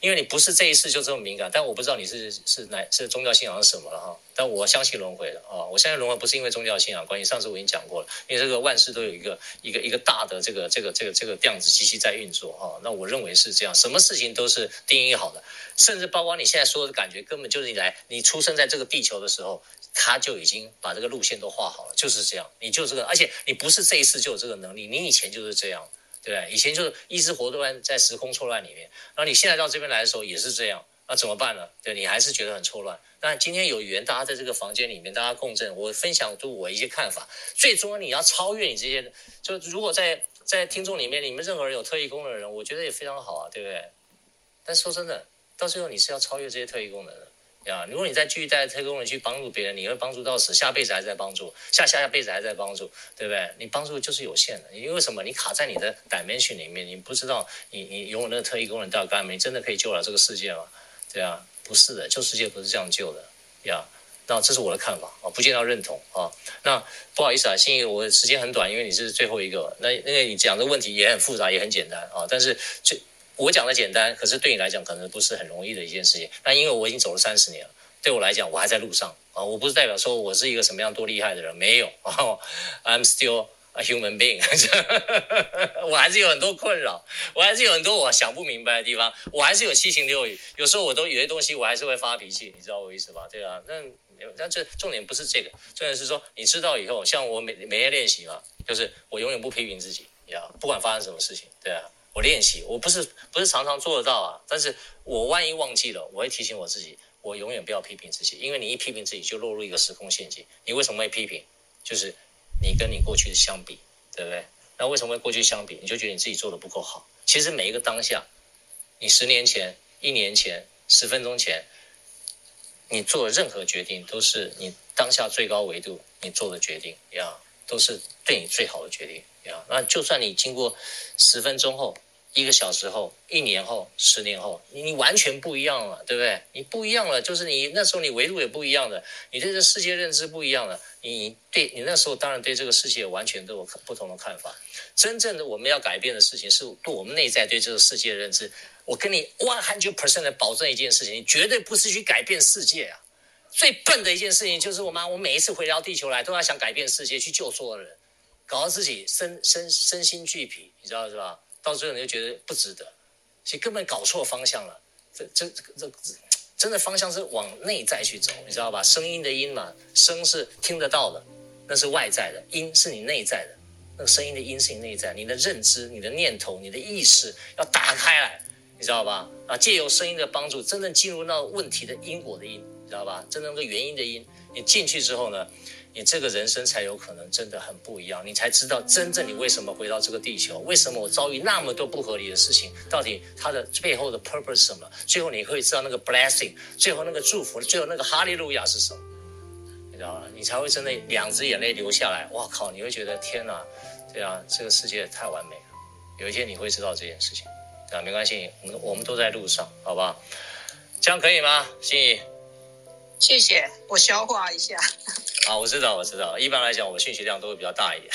因为你不是这一世就这么敏感，但我不知道你是是哪是宗教信仰是什么了哈。但我相信轮回的啊，我相信轮回不是因为宗教信仰关系。上次我已经讲过了，因为这个万事都有一个一个一个大的这个这个这个这个量子机器在运作哈。那我认为是这样，什么事情都是定义好的，甚至包括你现在说的感觉，根本就是你来你出生在这个地球的时候，他就已经把这个路线都画好了，就是这样。你就这个，而且你不是这一世就有这个能力，你以前就是这样。对，以前就是一直活动在时空错乱里面，然后你现在到这边来的时候也是这样，那怎么办呢？对，你还是觉得很错乱。那今天有缘，大家在这个房间里面，大家共振，我分享出我一些看法。最终你要超越你这些，就如果在在听众里面，你们任何人有特异功能的人，我觉得也非常好啊，对不对？但说真的，到最后你是要超越这些特异功能的。呀，如果你再继续带特异功能去帮助别人，你会帮助到死，下辈子还在帮助，下下下辈子还在帮助，对不对？你帮助就是有限的，因为什么？你卡在你的 dimension 里面，你不知道你你拥有那个特异功能到底干嘛？你真的可以救了这个世界吗？对啊，不是的，救世界不是这样救的呀。那这是我的看法啊，不见得要认同啊。那不好意思啊，心怡，我时间很短，因为你是最后一个。那那个你讲的问题也很复杂，也很简单啊，但是最。我讲的简单，可是对你来讲可能不是很容易的一件事情。那因为我已经走了三十年了，对我来讲我还在路上啊。我不是代表说我是一个什么样多厉害的人，没有。I'm still a human being，我还是有很多困扰，我还是有很多我想不明白的地方，我还是有七情六欲。有时候我都有些东西我还是会发脾气，你知道我意思吧？对啊，那那这重点不是这个，重点是说你知道以后，像我每每天练习嘛，就是我永远不批评自己，呀，不管发生什么事情，对啊。我练习，我不是不是常常做得到啊，但是我万一忘记了，我会提醒我自己，我永远不要批评自己，因为你一批评自己，就落入一个时空陷阱。你为什么会批评？就是你跟你过去的相比，对不对？那为什么会过去相比？你就觉得你自己做的不够好。其实每一个当下，你十年前、一年前、十分钟前，你做的任何决定，都是你当下最高维度你做的决定呀，都是对你最好的决定呀。那就算你经过十分钟后，一个小时后，一年后，十年后，你你完全不一样了，对不对？你不一样了，就是你那时候你维度也不一样的，你对这世界认知不一样了，你对你那时候当然对这个世界完全都有不同的看法。真正的我们要改变的事情是对我们内在对这个世界的认知。我跟你 one hundred percent 的保证一件事情，你绝对不是去改变世界啊！最笨的一件事情就是我妈，我每一次回到地球来都要想改变世界，去救所有人，搞得自己身身身心俱疲，你知道是吧？到最后你就觉得不值得，其实根本搞错方向了。这这这这真的方向是往内在去走，你知道吧？声音的音嘛，声是听得到的，那是外在的；音是你内在的，那个声音的音是你内在。你的认知、你的念头、你的意识要打开来，你知道吧？啊，借由声音的帮助，真正进入到问题的因果的因，你知道吧？真正那个原因的因，你进去之后呢？你这个人生才有可能真的很不一样，你才知道真正你为什么回到这个地球，为什么我遭遇那么多不合理的事情，到底它的背后的 purpose 是什么？最后你会知道那个 blessing，最后那个祝福，最后那个哈利路亚是什么？你知道吗？你才会真的两只眼泪流下来。哇靠！你会觉得天哪，对啊，这个世界太完美了。有一天你会知道这件事情，啊，没关系，我们我们都在路上，好不好？这样可以吗，心怡？谢谢，我消化一下。啊，我知道，我知道。一般来讲，我讯息量都会比较大一点。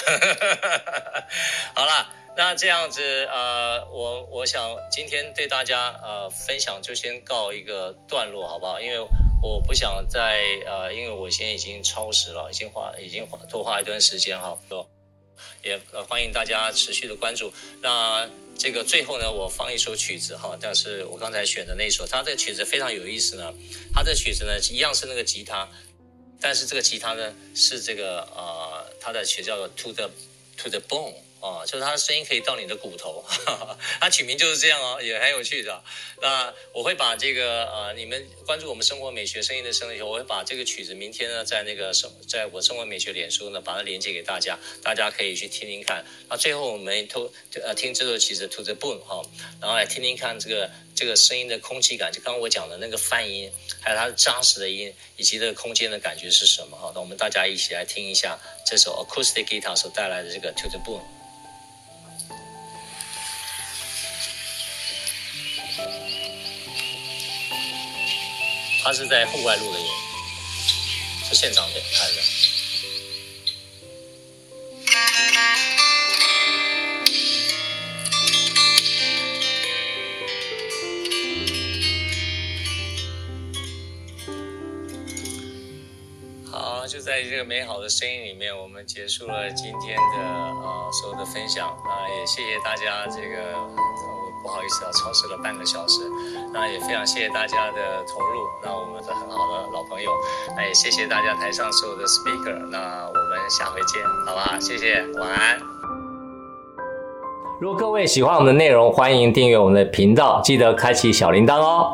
好了，那这样子，呃，我我想今天对大家呃分享就先告一个段落，好不好？因为我不想再呃，因为我现在已经超时了，已经花已经花多花一段时间哈。也欢迎大家持续的关注。那。这个最后呢，我放一首曲子哈，但是我刚才选的那首，它这个曲子非常有意思呢。它这曲子呢，一样是那个吉他，但是这个吉他呢是这个呃，他的曲叫做 To the To the Bone。哦，就是他的声音可以到你的骨头，哈哈，他取名就是这样哦，也很有趣的。那我会把这个呃，你们关注我们生活美学声音的声音，我会把这个曲子明天呢，在那个生，在我生活美学脸书呢，把它连接给大家，大家可以去听听看。那最后我们偷呃听这首曲子 To the Bone 哈，然后来听听看这个这个声音的空气感，就刚刚我讲的那个泛音，还有它扎实的音，以及这个空间的感觉是什么哈？那我们大家一起来听一下这首 Acoustic Guitar 所带来的这个 To the Bone。他是在户外录的音，是现场给拍的。好，就在这个美好的声音里面，我们结束了今天的呃所有的分享啊，也谢谢大家这个。不好意思啊，超时了半个小时。那也非常谢谢大家的投入，那我们是很好的老朋友。那也谢谢大家台上所有的 speaker。那我们下回见，好不好？谢谢，晚安。如果各位喜欢我们的内容，欢迎订阅我们的频道，记得开启小铃铛哦。